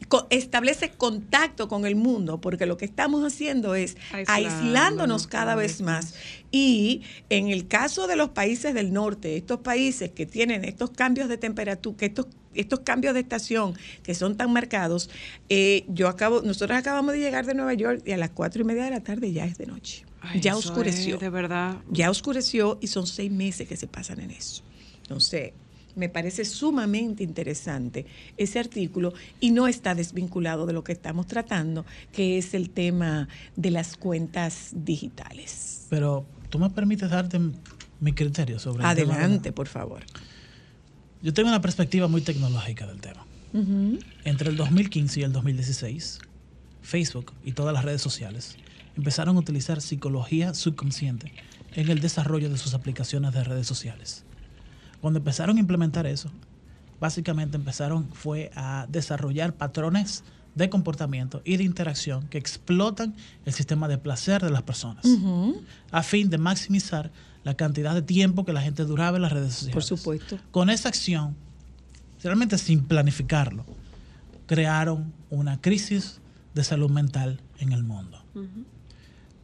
Co- Establece contacto con el mundo, porque lo que estamos haciendo es Aislándonos aislándonos cada vez más. Y en el caso de los países del norte, estos países que tienen estos cambios de temperatura, que estos estos cambios de estación que son tan marcados, eh, yo acabo, nosotros acabamos de llegar de Nueva York y a las cuatro y media de la tarde ya es de noche. Ay, ya oscureció. es de verdad. Ya oscureció y son seis meses que se pasan en eso. Entonces, me parece sumamente interesante ese artículo y no está desvinculado de lo que estamos tratando, que es el tema de las cuentas digitales. Pero tú me permites darte mi criterio sobre el tema, Adelante, por favor. Yo tengo una perspectiva muy tecnológica del tema. Entre el 2015 y el 2016, Facebook y todas las redes sociales empezaron a utilizar psicología subconsciente en el desarrollo de sus aplicaciones de redes sociales. Cuando empezaron a implementar eso, básicamente empezaron fue a desarrollar patrones de comportamiento y de interacción que explotan el sistema de placer de las personas a fin de maximizar la cantidad de tiempo que la gente duraba en las redes sociales. Por supuesto. Con esa acción, realmente sin planificarlo, crearon una crisis de salud mental en el mundo.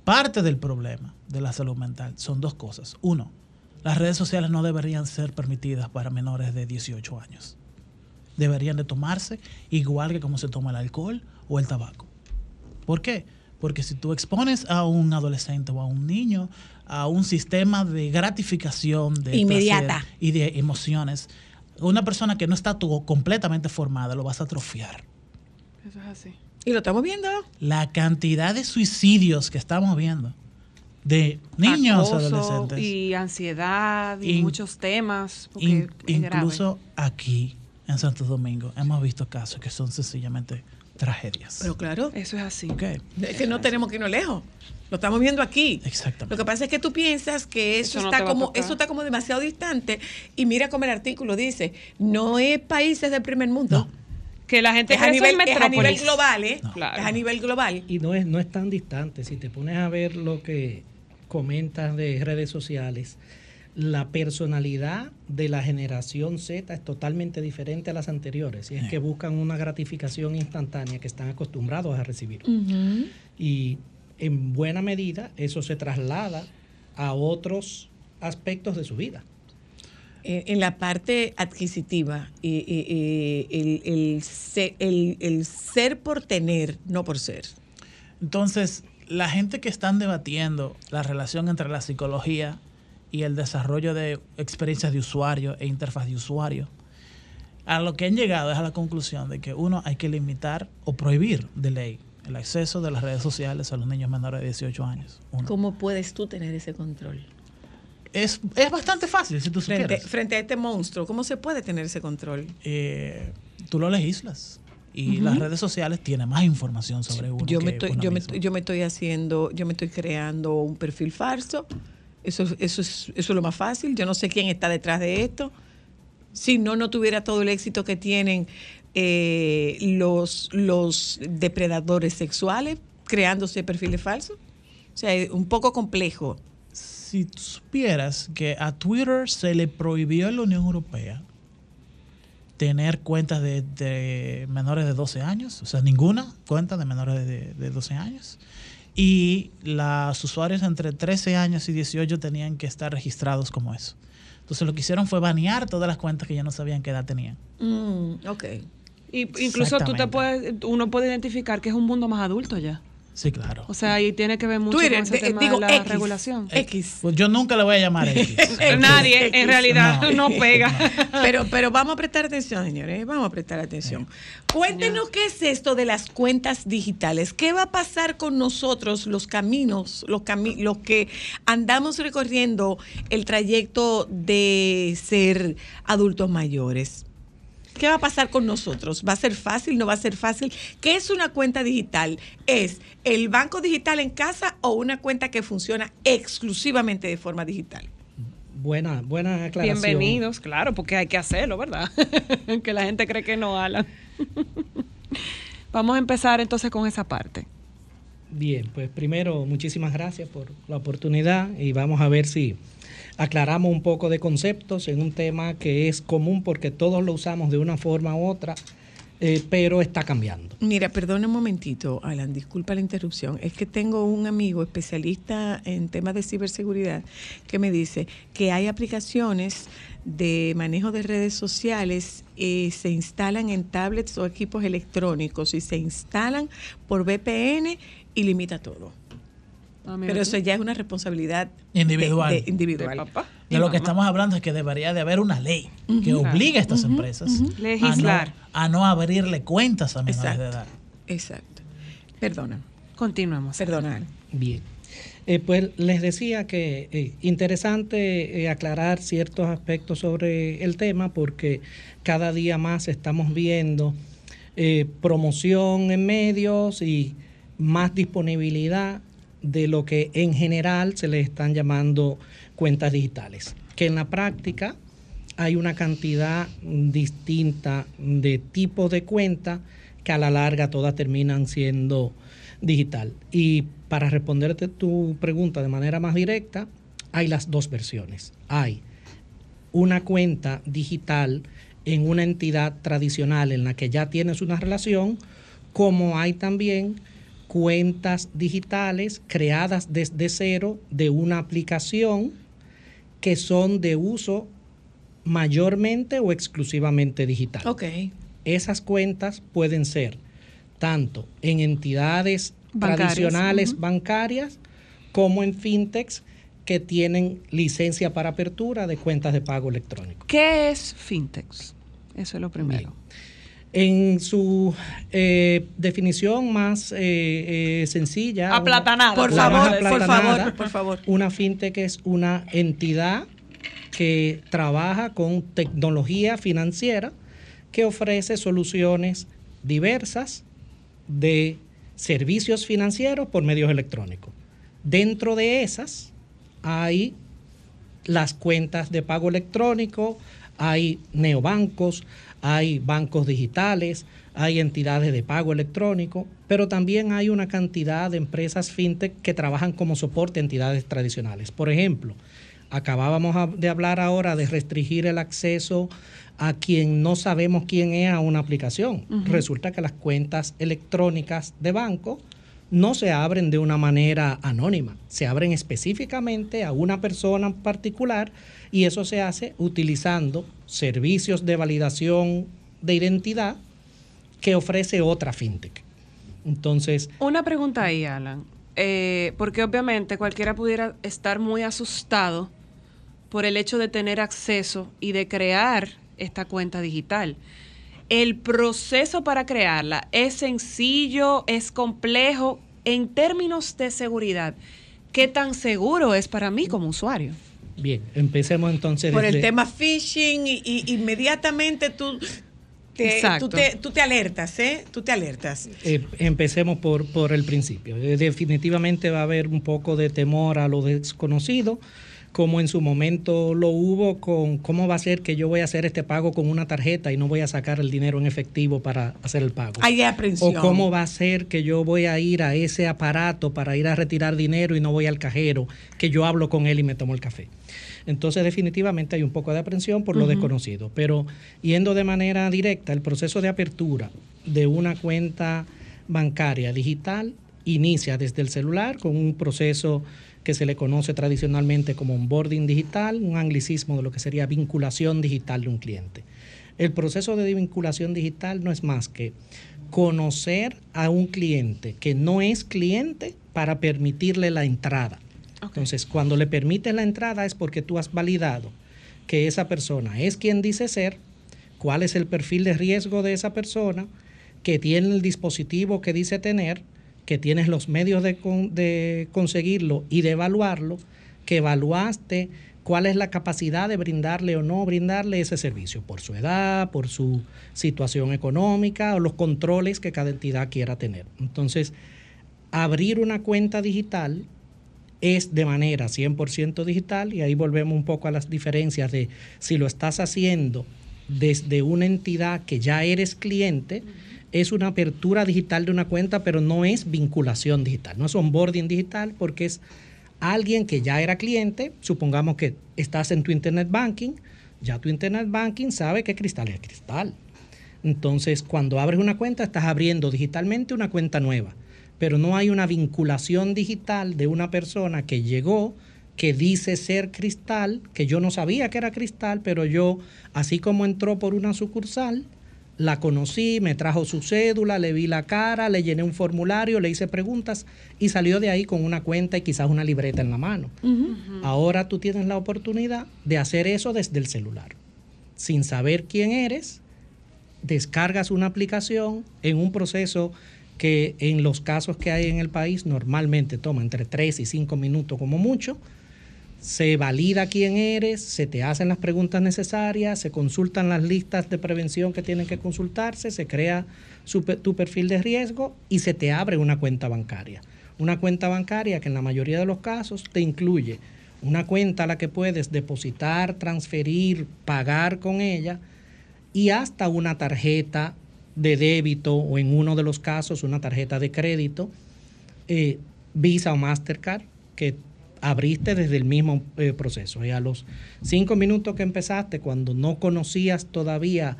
Parte del problema de la salud mental son dos cosas. Uno, las redes sociales no deberían ser permitidas para menores de 18 años. Deberían de tomarse igual que como se toma el alcohol o el tabaco. ¿Por qué? Porque si tú expones a un adolescente o a un niño a un sistema de gratificación de Inmediata. y de emociones, una persona que no está tu- completamente formada lo vas a atrofiar. Eso es así. Y lo estamos viendo. La cantidad de suicidios que estamos viendo de niños Acoso adolescentes, Y ansiedad y In- muchos temas. porque in- es grave. incluso aquí en Santo Domingo, hemos visto casos que son sencillamente tragedias. Pero claro, Eso es así. Es que no tenemos que irnos lejos. Lo estamos viendo aquí. Exactamente. Lo que pasa es que tú piensas que eso, Eso no está como eso está como demasiado distante y mira como el artículo dice, no es países del primer mundo. Que la gente Es a nivel, es a nivel global, ¿eh? Claro. Es a nivel global. Y no es, no es tan distante. Si te pones a ver lo que comentas de redes sociales, la personalidad de la generación Z es totalmente diferente a las anteriores. Y es que buscan una gratificación instantánea que están acostumbrados a recibir. Y en buena medida eso se traslada a otros aspectos de su vida. Eh, en la parte adquisitiva, eh, eh, eh, el, el el ser por tener, no por ser. Entonces, la gente que están debatiendo la relación entre la psicología y el desarrollo de experiencias de usuario e interfaz de usuario, a lo que han llegado es a la conclusión de que uno hay que limitar o prohibir de ley el acceso de las redes sociales a los niños menores de 18 años. Uno. ¿Cómo puedes tú tener ese control? Es, es bastante fácil si tú Frente, supieras. frente a este monstruo, ¿cómo se puede tener ese control? Eh, tú lo legislas y las redes sociales tienen más información sobre uno. Yo que me, estoy, uno yo, me, mismo. yo me estoy haciendo, yo me estoy creando un perfil falso. Eso, eso, es, eso es lo más fácil. Yo no sé quién está detrás de esto. Si no, no tuviera todo el éxito que tienen eh, los, los depredadores sexuales creándose perfiles falsos. O sea, es un poco complejo. Si tú supieras que a Twitter se le prohibió en la Unión Europea tener cuentas de, de menores de 12 años, o sea, ninguna cuenta de menores de, de 12 años, y los usuarios entre 13 años y 18 tenían que estar registrados como eso. Entonces lo que hicieron fue banear todas las cuentas que ya no sabían qué edad tenían. Mm, ok. Y incluso tú te puedes, uno puede identificar que es un mundo más adulto ya. Sí, claro. O sea, y tiene que ver mucho Twitter, con ese de- tema digo, de la X. regulación. X. Pues yo nunca le voy a llamar X. *laughs* Nadie, en realidad, no, pega. Pero, pero vamos a prestar atención, señores. Vamos a prestar atención. Cuéntenos qué es esto de las cuentas digitales. ¿Qué va a pasar con nosotros, los caminos, los, cami los que andamos recorriendo el trayecto de ser adultos mayores? ¿Qué va a pasar con nosotros? ¿Va a ser fácil? ¿No va a ser fácil? ¿Qué es una cuenta digital? ¿Es el banco digital en casa o una cuenta que funciona exclusivamente de forma digital? Buena, buena aclaración. Bienvenidos, claro, porque hay que hacerlo, ¿verdad? *laughs* que la gente cree que no, Alan. *laughs* Vamos a empezar entonces con esa parte. Bien, pues primero muchísimas gracias por la oportunidad y vamos a ver si aclaramos un poco de conceptos en un tema que es común porque todos lo usamos de una forma u otra eh, pero está cambiando. Mira, perdona un momentito, Alan, disculpa la interrupción. Es que tengo un amigo especialista en temas de ciberseguridad que me dice que hay aplicaciones de manejo de redes sociales eh, se instalan en tablets o equipos electrónicos y se instalan por VPN y limita todo. Ah, Pero eso ya es una responsabilidad Individual. de- individual. De papá. De lo que estamos hablando es que debería de haber una ley que obligue a estas empresas Legislar. no, a no abrirle cuentas a menores de edad. Exacto. Perdona. Continuamos. Perdona. Bien. Eh, pues les decía que eh, interesante eh, aclarar ciertos aspectos sobre el tema porque cada día más estamos viendo eh, promoción en medios y más disponibilidad de lo que en general se le están llamando cuentas digitales, que en la práctica hay una cantidad distinta de tipos de cuenta que a la larga todas terminan siendo digital. Y para responderte tu pregunta de manera más directa, hay las dos versiones. Hay una cuenta digital en una entidad tradicional en la que ya tienes una relación, como hay también cuentas digitales creadas desde cero de una aplicación que son de uso mayormente o exclusivamente digital. Ok. Esas cuentas pueden ser tanto en entidades Bancarias, tradicionales bancarias como en fintechs que tienen licencia para apertura de cuentas de pago electrónico. ¿Qué es fintechs? Eso es lo primero. En su eh, definición más eh, eh, sencilla. Aplatanada. Por favor, por favor, por favor. Una fintech es una entidad que trabaja con tecnología financiera que ofrece soluciones diversas de servicios financieros por medios electrónicos. Dentro de esas hay las cuentas de pago electrónico, hay neobancos, hay bancos digitales, hay entidades de pago electrónico, pero también hay una cantidad de empresas fintech que trabajan como soporte a entidades tradicionales. Por ejemplo, acabábamos de hablar ahora de restringir el acceso a quien no sabemos quién es a una aplicación. Resulta que las cuentas electrónicas de banco no se abren de una manera anónima, se abren específicamente a una persona en particular y eso se hace utilizando servicios de validación de identidad que ofrece otra fintech. Entonces, Una pregunta ahí, Alan. Eh, porque obviamente cualquiera pudiera estar muy asustado por el hecho de tener acceso y de crear esta cuenta digital. El proceso para crearla es sencillo, es complejo. En términos de seguridad, ¿qué tan seguro es para mí como usuario? Bien, empecemos entonces Por el tema phishing y, y inmediatamente tú te, tú, te, tú te alertas, ¿eh? Tú te alertas. Eh, empecemos por, por el principio. Eh, definitivamente va a haber un poco de temor a lo desconocido, como en su momento lo hubo con cómo va a ser que yo voy a hacer este pago con una tarjeta y no voy a sacar el dinero en efectivo para hacer el pago. Hay aprensión. O cómo va a ser que yo voy a ir a ese aparato para ir a retirar dinero y no voy al cajero, que yo hablo con él y me tomo el café. Entonces definitivamente hay un poco de aprensión por lo desconocido, pero yendo de manera directa, el proceso de apertura de una cuenta bancaria digital inicia desde el celular con un proceso que se le conoce tradicionalmente como onboarding digital, un anglicismo de lo que sería vinculación digital de un cliente. El proceso de vinculación digital no es más que conocer a un cliente que no es cliente para permitirle la entrada. Entonces, cuando le permites la entrada es porque tú has validado que esa persona es quien dice ser, cuál es el perfil de riesgo de esa persona, que tiene el dispositivo que dice tener, que tienes los medios de, de conseguirlo y de evaluarlo, que evaluaste cuál es la capacidad de brindarle o no brindarle ese servicio, por su edad, por su situación económica o los controles que cada entidad quiera tener. Entonces, abrir una cuenta digital es de manera 100% digital y ahí volvemos un poco a las diferencias de si lo estás haciendo desde una entidad que ya eres cliente, es una apertura digital de una cuenta, pero no es vinculación digital, no es onboarding digital porque es alguien que ya era cliente, supongamos que estás en tu internet banking, ya tu internet banking sabe que cristal es cristal. Entonces, cuando abres una cuenta, estás abriendo digitalmente una cuenta nueva, pero no hay una vinculación digital de una persona que llegó, que dice ser cristal, que yo no sabía que era cristal, pero yo, así como entró por una sucursal, la conocí, me trajo su cédula, le vi la cara, le llené un formulario, le hice preguntas y salió de ahí con una cuenta y quizás una libreta en la mano. Ahora tú tienes la oportunidad de hacer eso desde el celular. Sin saber quién eres, descargas una aplicación en un proceso que en los casos que hay en el país normalmente toma entre 3 y 5 minutos como mucho. Se valida quién eres, se te hacen las preguntas necesarias, se consultan las listas de prevención que tienen que consultarse, se crea su tu perfil de riesgo y se te abre una cuenta bancaria. Una cuenta bancaria que en la mayoría de los casos te incluye una cuenta a la que puedes depositar, transferir, pagar con ella y hasta una tarjeta de débito o en uno de los casos una tarjeta de crédito, eh, Visa o Mastercard, que abriste desde el mismo eh, proceso. Y a los cinco minutos que empezaste, cuando no conocías todavía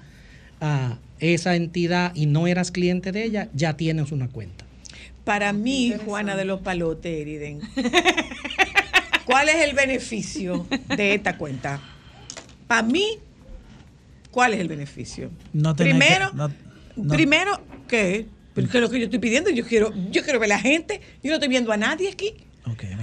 a esa entidad y no eras cliente de ella, ya tienes una cuenta. Para mí, Juana de los Palotes, Eriden, *laughs* ¿cuál es el beneficio de esta cuenta? Para mí, ¿cuál es el beneficio? No Primero, que- no- no- primero, ¿qué? Porque es lo que yo estoy pidiendo, yo quiero, yo quiero ver a la gente, yo no estoy viendo a nadie aquí.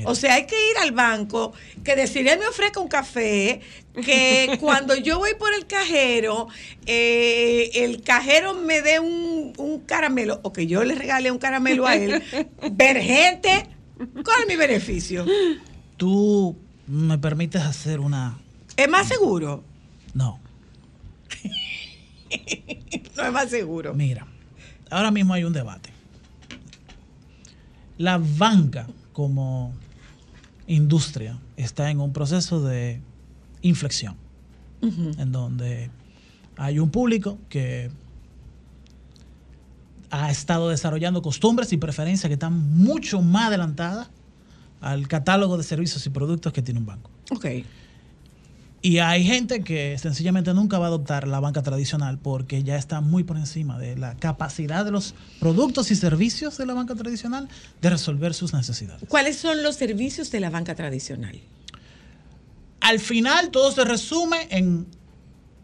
O sea, hay que ir al banco, que decir, él me ofrezca un café, que *laughs* cuando yo voy por el cajero, eh, el cajero me dé un, un caramelo, o que yo le regale un caramelo a él. *laughs* Ver gente, ¿cuál es mi beneficio? Tú me permites hacer una... ¿Es más seguro? No. *laughs* No es más seguro. Mira, ahora mismo hay un debate. La banca como industria está en un proceso de inflexión, en donde hay un público que ha estado desarrollando costumbres y preferencias que están mucho más adelantadas al catálogo de servicios y productos que tiene un banco. Ok. Y hay gente que sencillamente nunca va a adoptar la banca tradicional porque ya está muy por encima de la capacidad de los productos y servicios de la banca tradicional de resolver sus necesidades. ¿Cuáles son los servicios de la banca tradicional? Al final todo se resume en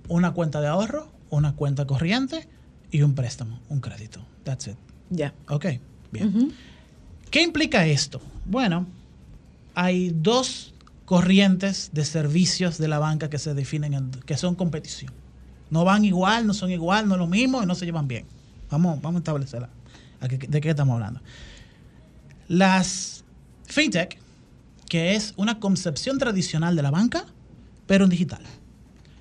una cuenta de ahorro, una cuenta corriente y un préstamo, un crédito. That's it. Ya. Ok, bien. ¿Qué implica esto? Bueno, hay dos corrientes de servicios de la banca que se definen, en- que son competición. No van igual, no son igual, no es lo mismo y no se llevan bien. Vamos, vamos a establecerla. ¿A qué- ¿De qué estamos hablando? Las fintech, que es una concepción tradicional de la banca, pero en digital,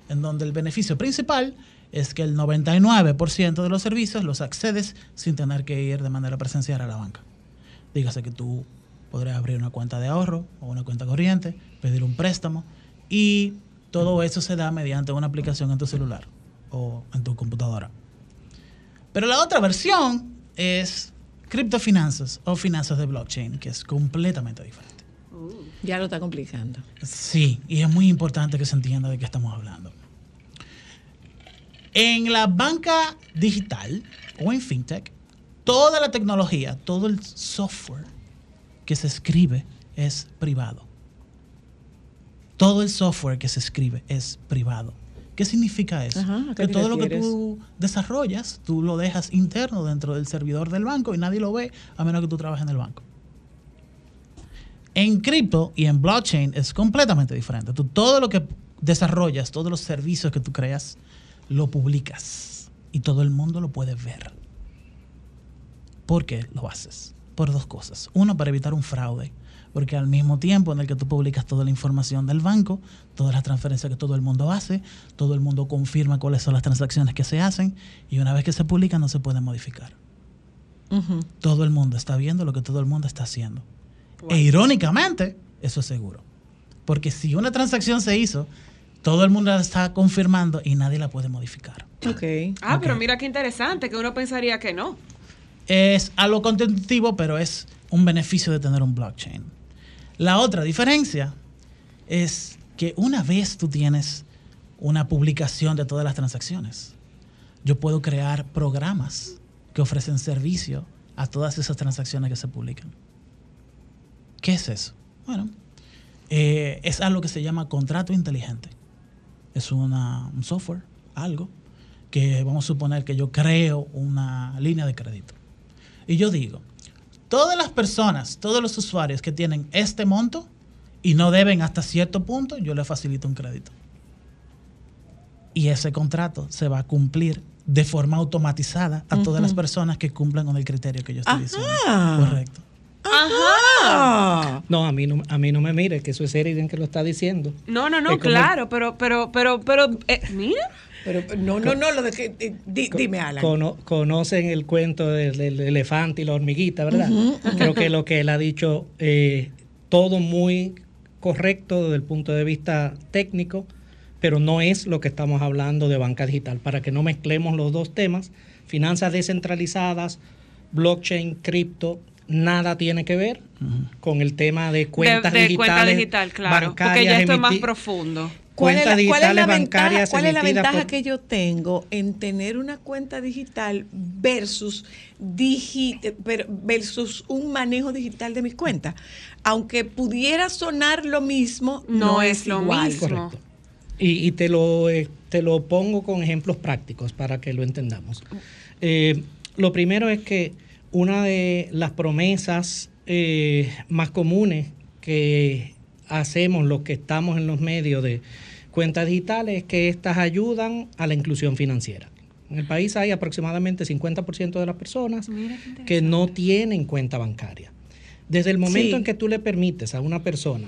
en donde el beneficio principal es que el 99% de los servicios los accedes sin tener que ir de manera presencial a la banca. Dígase que tú podrás abrir una cuenta de ahorro o una cuenta corriente, pedir un préstamo y todo eso se da mediante una aplicación en tu celular o en tu computadora. Pero la otra versión es criptofinanzas o finanzas de blockchain, que es completamente diferente. Ya lo está complicando. Sí, y es muy importante que se entienda de qué estamos hablando. En la banca digital o en fintech, toda la tecnología, todo el software que se escribe es privado. Todo el software que se escribe es privado. ¿Qué significa eso? Ajá, ¿a qué que todo lo que tú desarrollas, tú lo dejas interno dentro del servidor del banco y nadie lo ve a menos que tú trabajes en el banco. En cripto y en blockchain es completamente diferente. Tú todo lo que desarrollas, todos los servicios que tú creas, lo publicas y todo el mundo lo puede ver. ¿Por qué lo haces? Por dos cosas. Uno, para evitar un fraude. Porque al mismo tiempo en el que tú publicas toda la información del banco, todas las transferencias que todo el mundo hace, todo el mundo confirma cuáles son las transacciones que se hacen y una vez que se publican no se pueden modificar. Todo el mundo está viendo lo que todo el mundo está haciendo. E irónicamente, eso es seguro. Porque si una transacción se hizo, todo el mundo la está confirmando y nadie la puede modificar. Ok. Ah, pero mira qué interesante, que uno pensaría que no. Es algo contemplativo, pero es un beneficio de tener un blockchain. La otra diferencia es que una vez tú tienes una publicación de todas las transacciones, yo puedo crear programas que ofrecen servicio a todas esas transacciones que se publican. ¿Qué es eso? Bueno, eh, es algo que se llama contrato inteligente. Es un software, algo, que vamos a suponer que yo creo una línea de crédito. Y yo digo, todas las personas, todos los usuarios que tienen este monto y no deben hasta cierto punto, yo les facilito un crédito. Y ese contrato se va a cumplir de forma automatizada a todas las personas que cumplan con el criterio que yo estoy diciendo. Correcto. Ajá. No, a mí no, a mí no me mire, que eso es Eriden que lo está diciendo. No, no, no, Es como- claro, pero, pero, pero, pero, eh, mira. Pero no, no, no, lo de que. eh, di- dime, Alan. Cono- conocen el cuento del, del elefante y la hormiguita, ¿verdad? Creo que lo que él ha dicho, eh, todo muy correcto desde el punto de vista técnico, pero no es lo que estamos hablando de banca digital. Para que no mezclemos los dos temas, finanzas descentralizadas, blockchain, cripto, nada tiene que ver con el tema de cuentas de, de digitales. cuenta digital, claro. Porque ya esto es más profundo. ¿Cuál es, cuentas digitales ventaja, bancarias cuál es la ventaja por- que yo tengo en tener una cuenta digital versus, digi- eh, versus un manejo digital de mis cuentas? Aunque pudiera sonar lo mismo, no, No es, es lo igual. mismo. Correcto. Y, y te, lo, eh, te lo pongo con ejemplos prácticos para que lo entendamos. Eh, lo primero es que una de las promesas eh, más comunes que hacemos los que estamos en los medios de cuentas digitales es que estas ayudan a la inclusión financiera. En el país hay aproximadamente 50% de las personas que no tienen cuenta bancaria. Desde el momento Sí. en que tú le permites a una persona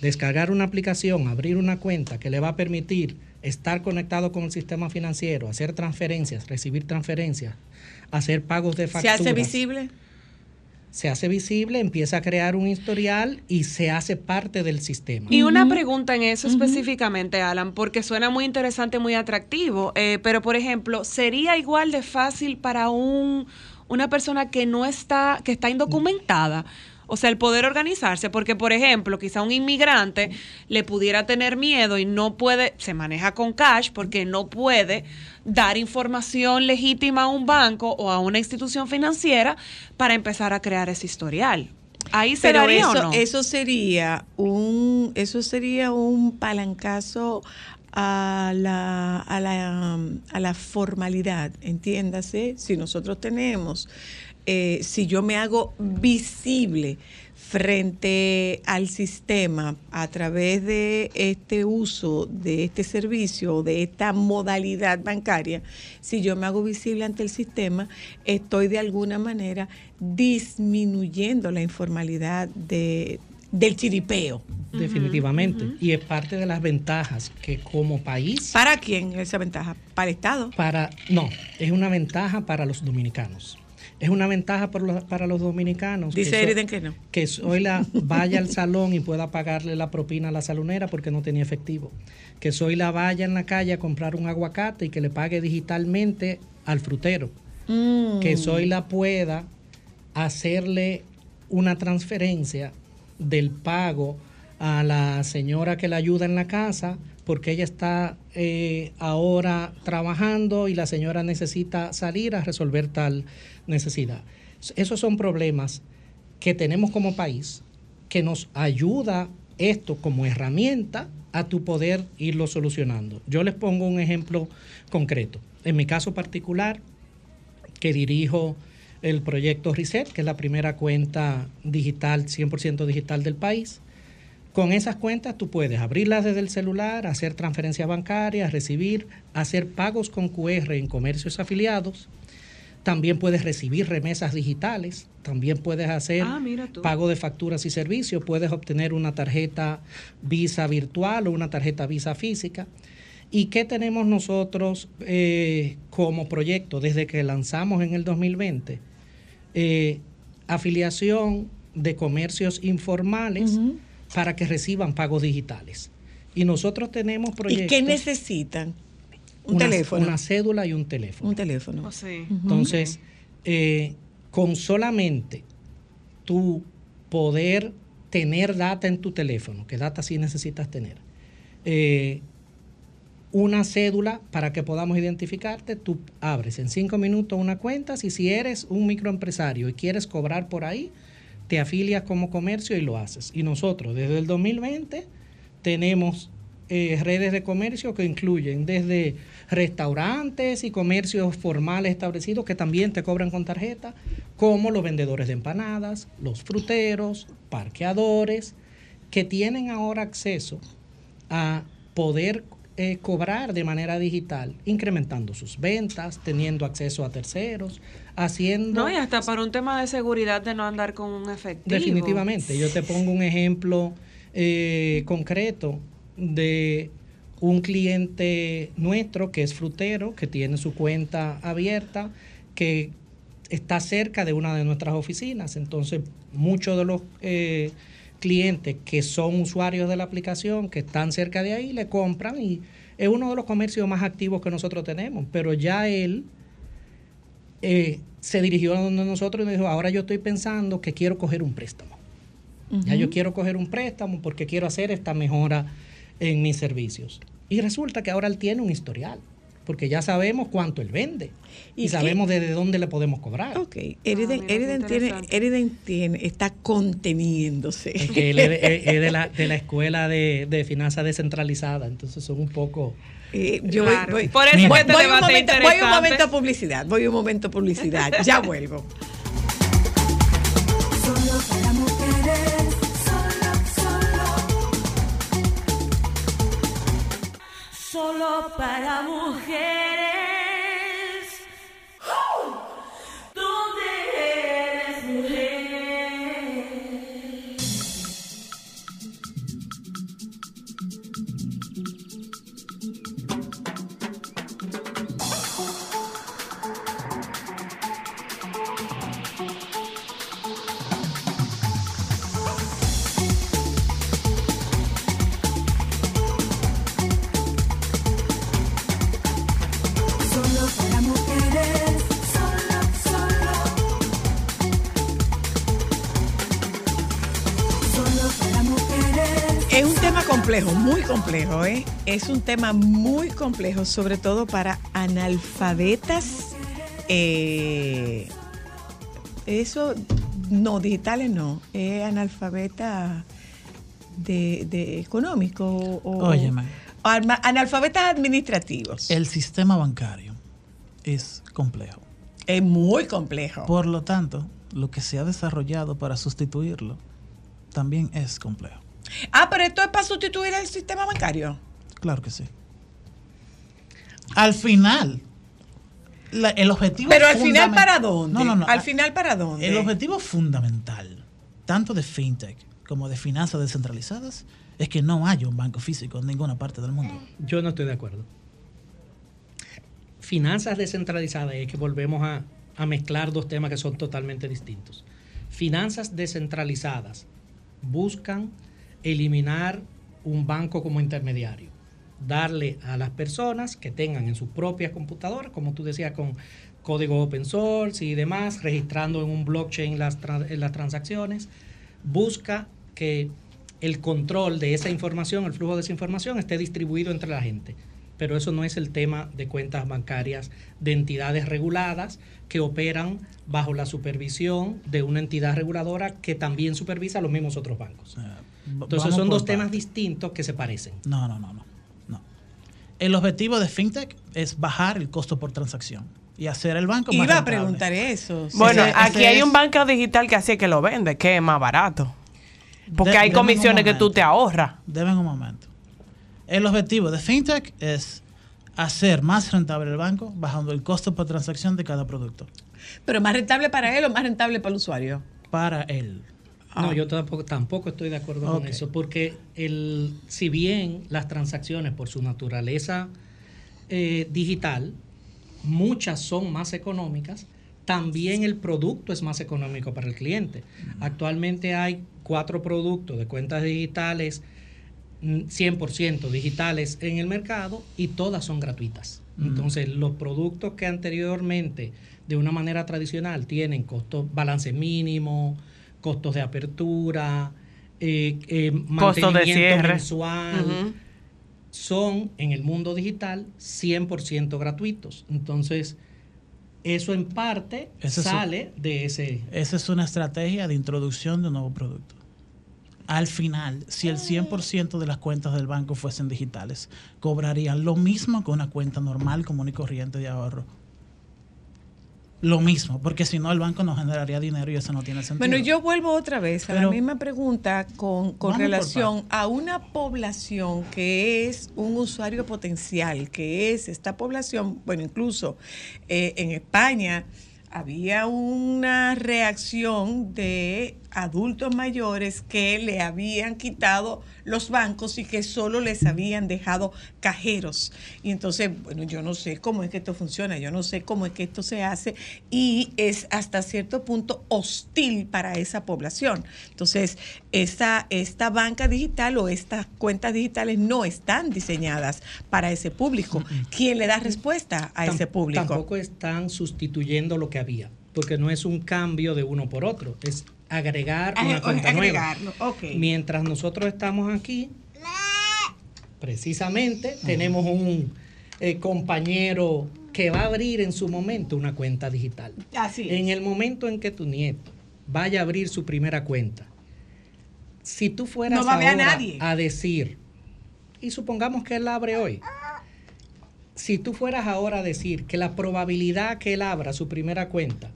descargar una aplicación, abrir una cuenta que le va a permitir estar conectado con el sistema financiero, hacer transferencias, recibir transferencias, hacer pagos de ¿Se facturas. hace visible? Se hace visible, empieza a crear un historial y se hace parte del sistema. Y una pregunta en eso específicamente, Alan, porque suena muy interesante, muy atractivo, eh, pero por ejemplo, ¿sería igual de fácil para un, una persona que no está, que está indocumentada? O sea, el poder organizarse, porque por ejemplo, quizá un inmigrante le pudiera tener miedo y no puede, se maneja con cash porque no puede dar información legítima a un banco o a una institución financiera para empezar a crear ese historial. Ahí se Pero daría eso, o no? eso sería un eso sería un palancazo a la, a la, a la formalidad, entiéndase, si nosotros tenemos, eh, si yo me hago visible frente al sistema a través de este uso de este servicio, de esta modalidad bancaria, si yo me hago visible ante el sistema, estoy de alguna manera disminuyendo la informalidad de, del chiripeo. Definitivamente. Y es parte de las ventajas que como país... ¿Para quién esa ventaja? ¿Para el Estado? Para, no, es una ventaja para los dominicanos. Es una ventaja por los- para los dominicanos. Dice que so- Eriden que no. Que Zoila vaya al salón y pueda pagarle la propina a la salonera porque no tenía efectivo. Que Zoila vaya en la calle a comprar un aguacate y que le pague digitalmente al frutero. Mm. Que Zoila pueda hacerle una transferencia del pago a la señora que la ayuda en la casa porque ella está eh, ahora trabajando y la señora necesita salir a resolver tal necesidad. Esos son problemas que tenemos como país que nos ayuda esto como herramienta a tu poder irlo solucionando. Yo les pongo un ejemplo concreto. En mi caso particular, que dirijo el proyecto Reset, que es la primera cuenta digital, 100% digital del país. Con esas cuentas tú puedes abrirlas desde el celular, hacer transferencias bancarias, recibir, hacer pagos con QR en comercios afiliados. También puedes recibir remesas digitales, también puedes hacer Ah, pago de facturas y servicios, puedes obtener una tarjeta Visa virtual o una tarjeta Visa física. ¿Y qué tenemos nosotros eh, como proyecto desde que lanzamos en el 2020? Eh, afiliación de comercios informales para que reciban pagos digitales. Y nosotros tenemos ¿Y proyectos... qué necesitan? Un una, teléfono. Una cédula y un teléfono. Un teléfono. Oh, sí. Entonces, eh, con solamente tu poder tener data en tu teléfono, que data sí necesitas tener, eh, una cédula para que podamos identificarte. Tú abres en cinco minutos una cuenta. Y si eres un microempresario y quieres cobrar por ahí, te afilias como comercio y lo haces. Y nosotros, desde el 2020, tenemos eh, redes de comercio que incluyen desde restaurantes y comercios formales establecidos que también te cobran con tarjeta, como los vendedores de empanadas, los fruteros, parqueadores, que tienen ahora acceso a poder eh, cobrar de manera digital, incrementando sus ventas, teniendo acceso a terceros, haciendo... No, y hasta para un tema de seguridad de no andar con un efectivo. Definitivamente. Yo te pongo un ejemplo eh, concreto de un cliente nuestro que es frutero, que tiene su cuenta abierta, que está cerca de una de nuestras oficinas. Entonces, muchos de los eh, clientes que son usuarios de la aplicación, que están cerca de ahí, le compran y es uno de los comercios más activos que nosotros tenemos. Pero ya él eh, se dirigió a donde nosotros y nos dijo, ahora yo estoy pensando que quiero coger un préstamo. Ya yo quiero coger un préstamo porque quiero hacer esta mejora en mis servicios. Y resulta que ahora él tiene un historial, porque ya sabemos cuánto él vende y, ¿Y sabemos desde dónde le podemos cobrar. Ok, Eriden, Eriden tiene, Eriden tiene, está conteniéndose. Es que él es, es- *laughs* es de, la, de la escuela de, de finanzas descentralizada, entonces son un poco... Eh, yo Claro. voy, voy- Por eso voy- voy un momento, voy un momento a publicidad, voy un momento a publicidad, ya vuelvo. *laughs* Solo para mujeres, Solo para mujeres. Muy complejo, ¿eh? Es un tema muy complejo, sobre todo para analfabetas. eh, eso, no, digitales no, es analfabeta de, de económico o, Óyeme. o alma- analfabetas administrativos. El sistema bancario es complejo. Es muy complejo. Por lo tanto, lo que se ha desarrollado para sustituirlo también es complejo. Ah, pero esto es para sustituir el sistema bancario. Claro que sí. Al final, la- el objetivo Pero al final, ¿para dónde? No, no, no. Al final, ¿para dónde? El objetivo fundamental, tanto de fintech como de finanzas descentralizadas, es que no haya un banco físico en ninguna parte del mundo. Yo no estoy de acuerdo. Finanzas descentralizadas es que volvemos a, a mezclar dos temas que son totalmente distintos. Finanzas descentralizadas buscan eliminar un banco como intermediario, darle a las personas que tengan en sus propias computadoras, como tú decías, con código open source y demás, registrando en un blockchain las, tra- las transacciones, busca que el control de esa información, el flujo de esa información, esté distribuido entre la gente. Pero eso no es el tema de cuentas bancarias de entidades reguladas que operan bajo la supervisión de una entidad reguladora que también supervisa a los mismos otros bancos. Entonces vamos son dos temas distintos que se parecen. No, no, no, no, no. El objetivo de fintech es bajar el costo por transacción y hacer el banco más Iba a preguntar eso. Bueno, Ese- aquí ese hay es- un banco digital que así es que lo vende, que es más barato. Porque De- hay comisiones que tú te ahorras. Deben un momento. El objetivo de fintech es hacer más rentable el banco bajando el costo por transacción de cada producto Pero más rentable para él o más rentable para el usuario. para él. No, yo tampoco, tampoco estoy de acuerdo con eso, porque el, si bien las transacciones por su naturaleza eh, digital, muchas son más económicas, también el producto es más económico para el cliente. Actualmente hay cuatro productos de cuentas digitales, mm, 100% digitales en el mercado y todas son gratuitas. Entonces, los productos que anteriormente, de una manera tradicional, tienen costos, balance mínimo, costos de apertura, eh, eh, Costos de mantenimiento cierre. mensual, son en el mundo digital 100% gratuitos. Entonces, eso en parte Ese es un- sale de ese... Esa es una estrategia de introducción de un nuevo producto. Al final, si el 100% de las cuentas del banco fuesen digitales, cobrarían lo mismo que una cuenta normal, común y corriente de ahorro. Lo mismo, porque si no el banco no generaría dinero y eso no tiene sentido. Bueno, yo vuelvo otra vez a la misma pregunta con, relación a una población que es un usuario potencial, que es esta población, bueno, incluso eh, en España había una reacción de adultos mayores que le habían quitado los bancos y que solo les habían dejado cajeros. Y entonces, bueno, yo no sé cómo es que esto funciona, yo no sé cómo es que esto se hace y es hasta cierto punto hostil para esa población. Entonces, esta, esta banca digital o estas cuentas digitales no están diseñadas para ese público. ¿Quién le da respuesta a ese público? Tampoco están sustituyendo lo que había, porque no es un cambio de uno por otro, es agregar Ah, una cuenta agregarlo, nueva. Mientras nosotros estamos aquí, precisamente tenemos un eh, compañero que va a abrir en su momento una cuenta digital. Así es. En el momento en que tu nieto vaya a abrir su primera cuenta, si tú fueras No va a ahora nadie. a decir, y supongamos que él la abre hoy, si tú fueras ahora a decir que la probabilidad que él abra su primera cuenta,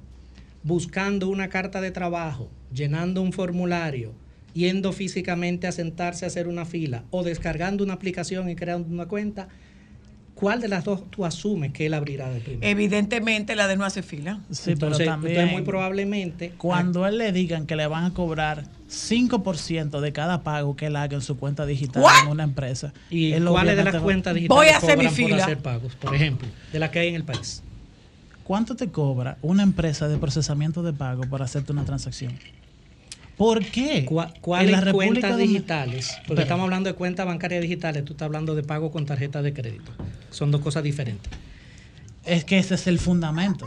buscando una carta de trabajo, llenando un formulario, yendo físicamente a sentarse a hacer una fila o descargando una aplicación y creando una cuenta, ¿cuál de las dos tú asumes que él abrirá de primero? Evidentemente la de no hace fila. Sí, entonces, pero también entonces muy probablemente cuando él le digan que le van a cobrar 5% de cada pago que él haga en su cuenta digital ¿What? en una empresa. ¿Y cuáles de las cuentas digitales Voy a hacer mi cobran por fila. hacer pagos, por ejemplo, de las que hay en el país? ¿Cuánto te cobra una empresa de procesamiento de pago por hacerte una transacción? ¿Por qué? ¿Cuáles República cuentas digitales? Porque Pero- estamos hablando de cuentas bancarias digitales, tú estás hablando de pago con tarjeta de crédito. Son dos cosas diferentes. Es que ese es el fundamento.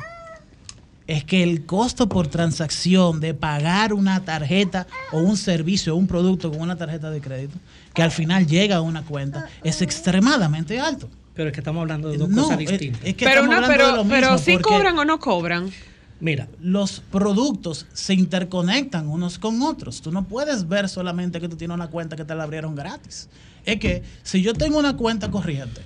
Es que el costo por transacción de pagar una tarjeta o un servicio o un producto con una tarjeta de crédito, que al final llega a una cuenta, es extremadamente alto. Pero es que estamos hablando de dos No, cosas es- distintas. es que Pero, no, pero, lo pero mismo, sí porque- cobran o no cobran. Mira, los productos se interconectan unos con otros. Tú no puedes ver solamente que tú tienes una cuenta que te la abrieron gratis. Es que si yo tengo una cuenta corriente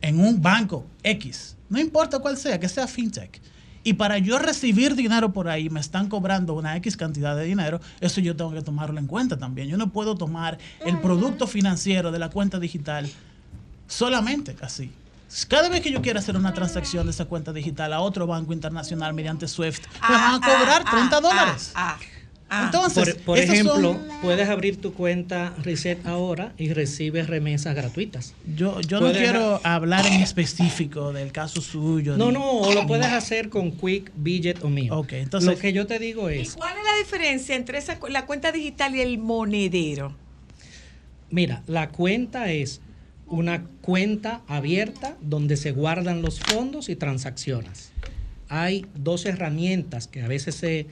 en un banco X, no importa cuál sea, que sea fintech, y para yo recibir dinero por ahí me están cobrando una X cantidad de dinero, eso yo tengo que tomarlo en cuenta también. Yo no puedo tomar el producto financiero de la cuenta digital solamente así. Cada vez que yo quiera hacer una transacción de esa cuenta digital a otro banco internacional mediante SWIFT, me van a cobrar 30 dólares. Entonces, por, por esos ejemplo, son- puedes abrir tu cuenta Reset ahora y recibes remesas gratuitas. yo, yo no quiero hablar en específico del caso suyo. No, no, o lo puedes hacer con Quick, Budget o mío. Ok, entonces- Lo que yo te digo es, ¿Cuál es la diferencia entre esa, la cuenta digital y el monedero? mira, la cuenta es una cuenta abierta donde se guardan los fondos y transacciones. Hay dos herramientas que a veces se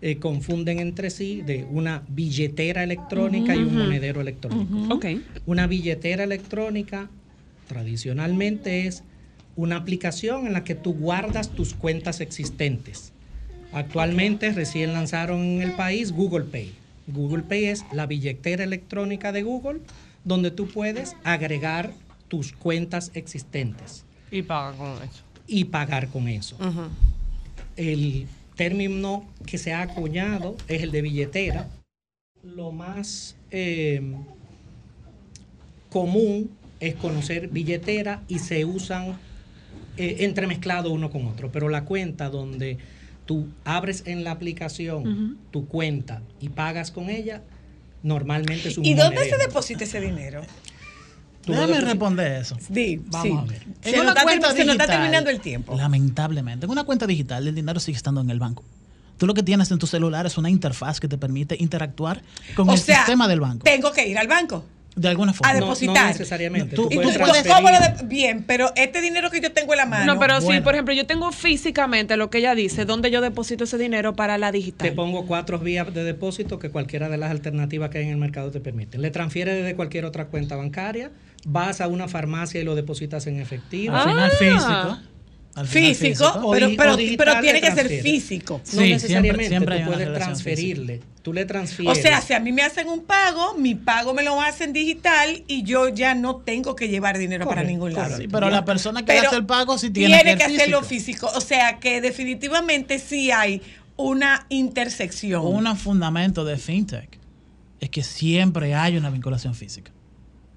eh, confunden entre sí de una billetera electrónica y un monedero electrónico. Ok. Una billetera electrónica tradicionalmente es una aplicación en la que tú guardas tus cuentas existentes. Actualmente recién lanzaron en el país Google Pay. Google Pay es la billetera electrónica de Google donde tú puedes agregar tus cuentas existentes Y paga con eso. y pagar con eso. El término que se ha acuñado es el de billetera. Lo más eh, común es conocer billetera y se usan eh, entremezclados uno con otro, pero la cuenta donde tú abres en la aplicación tu cuenta y pagas con ella, normalmente es un ¿Y dónde se deposita ese dinero? Tú Déjame responder eso. Sí, Vamos sí. a ver. Se, En nos una está, se nos está digital, terminando el tiempo. Lamentablemente, en una cuenta digital el dinero sigue estando en el banco. Tú lo que tienes en tu celular es una interfaz que te permite interactuar con O el sea, sistema del banco. Tengo que ir al banco. De alguna forma. A depositar. No necesariamente. Tú- Tú Y tú puedes puedes, transferir. ¿cómo lo de- Bien, pero este dinero que yo tengo en la mano. No, pero sí, bueno. por ejemplo, yo tengo físicamente lo que ella dice, donde yo deposito ese dinero para la digital. Te pongo cuatro vías de depósito que cualquiera de las alternativas que hay en el mercado te permiten. Le transfieres desde cualquier otra cuenta bancaria, vas a una farmacia y lo depositas en efectivo. Al final Ah. físico. Al Físico, O pero, o tiene que ser físico. No Sí, siempre- necesariamente, siempre hay tú puedes transferirle. Tú le O transfieres. sea, si a mí me hacen un pago, mi pago me lo hacen digital y yo ya no tengo que llevar dinero para ningún lado. Sí, pero la persona que Pero hace el pago sí tiene, tiene ir que hacerlo físico. físico. O sea que definitivamente sí hay una intersección. Un fundamento de fintech es que siempre hay una vinculación física.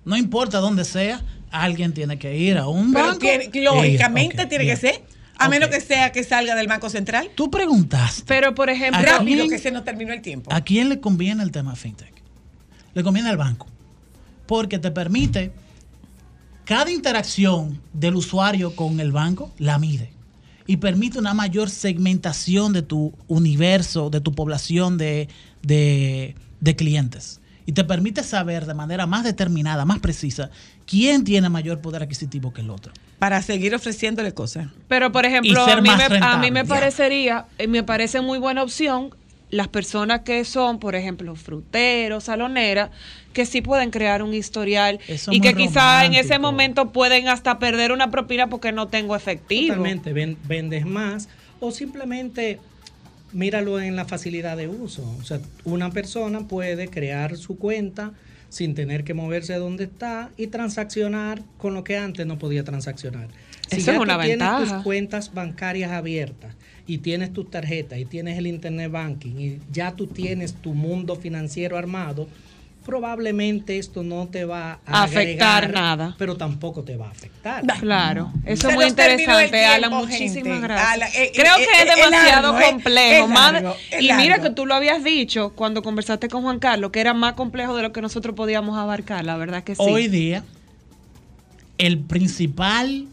No importa dónde sea, alguien tiene que ir a un pero banco. tiene- ir. lógicamente tiene bien. que ser. A menos que sea que salga del Banco Central. Tú preguntaste, Pero, por ejemplo, ¿A Rápido, quién? que se nos terminó el tiempo. ¿a quién le conviene el tema fintech? Le conviene al banco. Porque te permite cada interacción del usuario con el banco la mide y permite una mayor segmentación de tu universo, de tu población de, de- de clientes. Y te permite saber de manera más determinada, más precisa, quién tiene mayor poder adquisitivo que el otro. Para seguir ofreciéndole cosas. Pero, por ejemplo, a mí, me, a mí me parecería, eh, me parece muy buena opción las personas que son, por ejemplo, fruteros, saloneras, que sí pueden crear un historial Eso y que quizá en ese momento pueden hasta perder una propina porque no tengo efectivo. Totalmente, ven- vendes más o simplemente míralo en la facilidad de uso. O sea, una persona puede crear su cuenta sin tener que moverse de donde está y transaccionar con lo que antes no podía transaccionar. Si Eso ya es tú una tienes tus cuentas bancarias abiertas y tienes tus tarjetas y tienes el internet banking y ya tú tienes tu mundo financiero armado, probablemente esto no te va a Afectar agregar, nada. pero tampoco te va a afectar. Claro, eso es muy interesante, tiempo, Alan. gente. Muchísimas gracias. Alan, eh, Creo eh, que es eh, es demasiado largo, eh, complejo. más- y mira que tú lo habías dicho cuando conversaste con Juan Carlos, que era más complejo de lo que nosotros podíamos abarcar, la verdad que sí. Hoy día, el principal,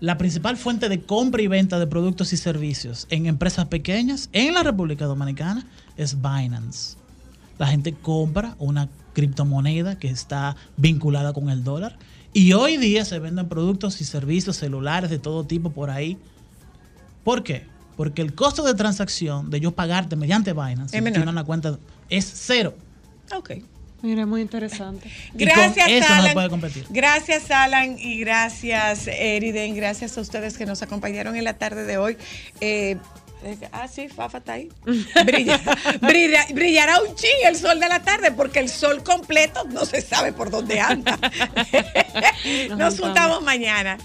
la principal fuente de compra y venta de productos y servicios en empresas pequeñas en la República Dominicana es Binance. La gente compra una criptomoneda que está vinculada con el dólar y hoy día se venden productos y servicios celulares de todo tipo por ahí. ¿Por qué? Porque el costo de transacción de yo pagarte mediante Binance, si una cuenta, es cero. Ok. Mira, muy interesante. Y con Gracias, eso no Alan. puede competir. Gracias, Alan, y gracias, Eriden. Gracias a ustedes que nos acompañaron en la tarde de hoy. Eh, ah, sí, Fafa está ahí. *laughs* Brilla- brilla- brillará un ching el sol de la tarde, porque el sol completo no se sabe por dónde anda. *laughs* Nos juntamos mañana.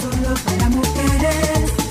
Solo para mujeres.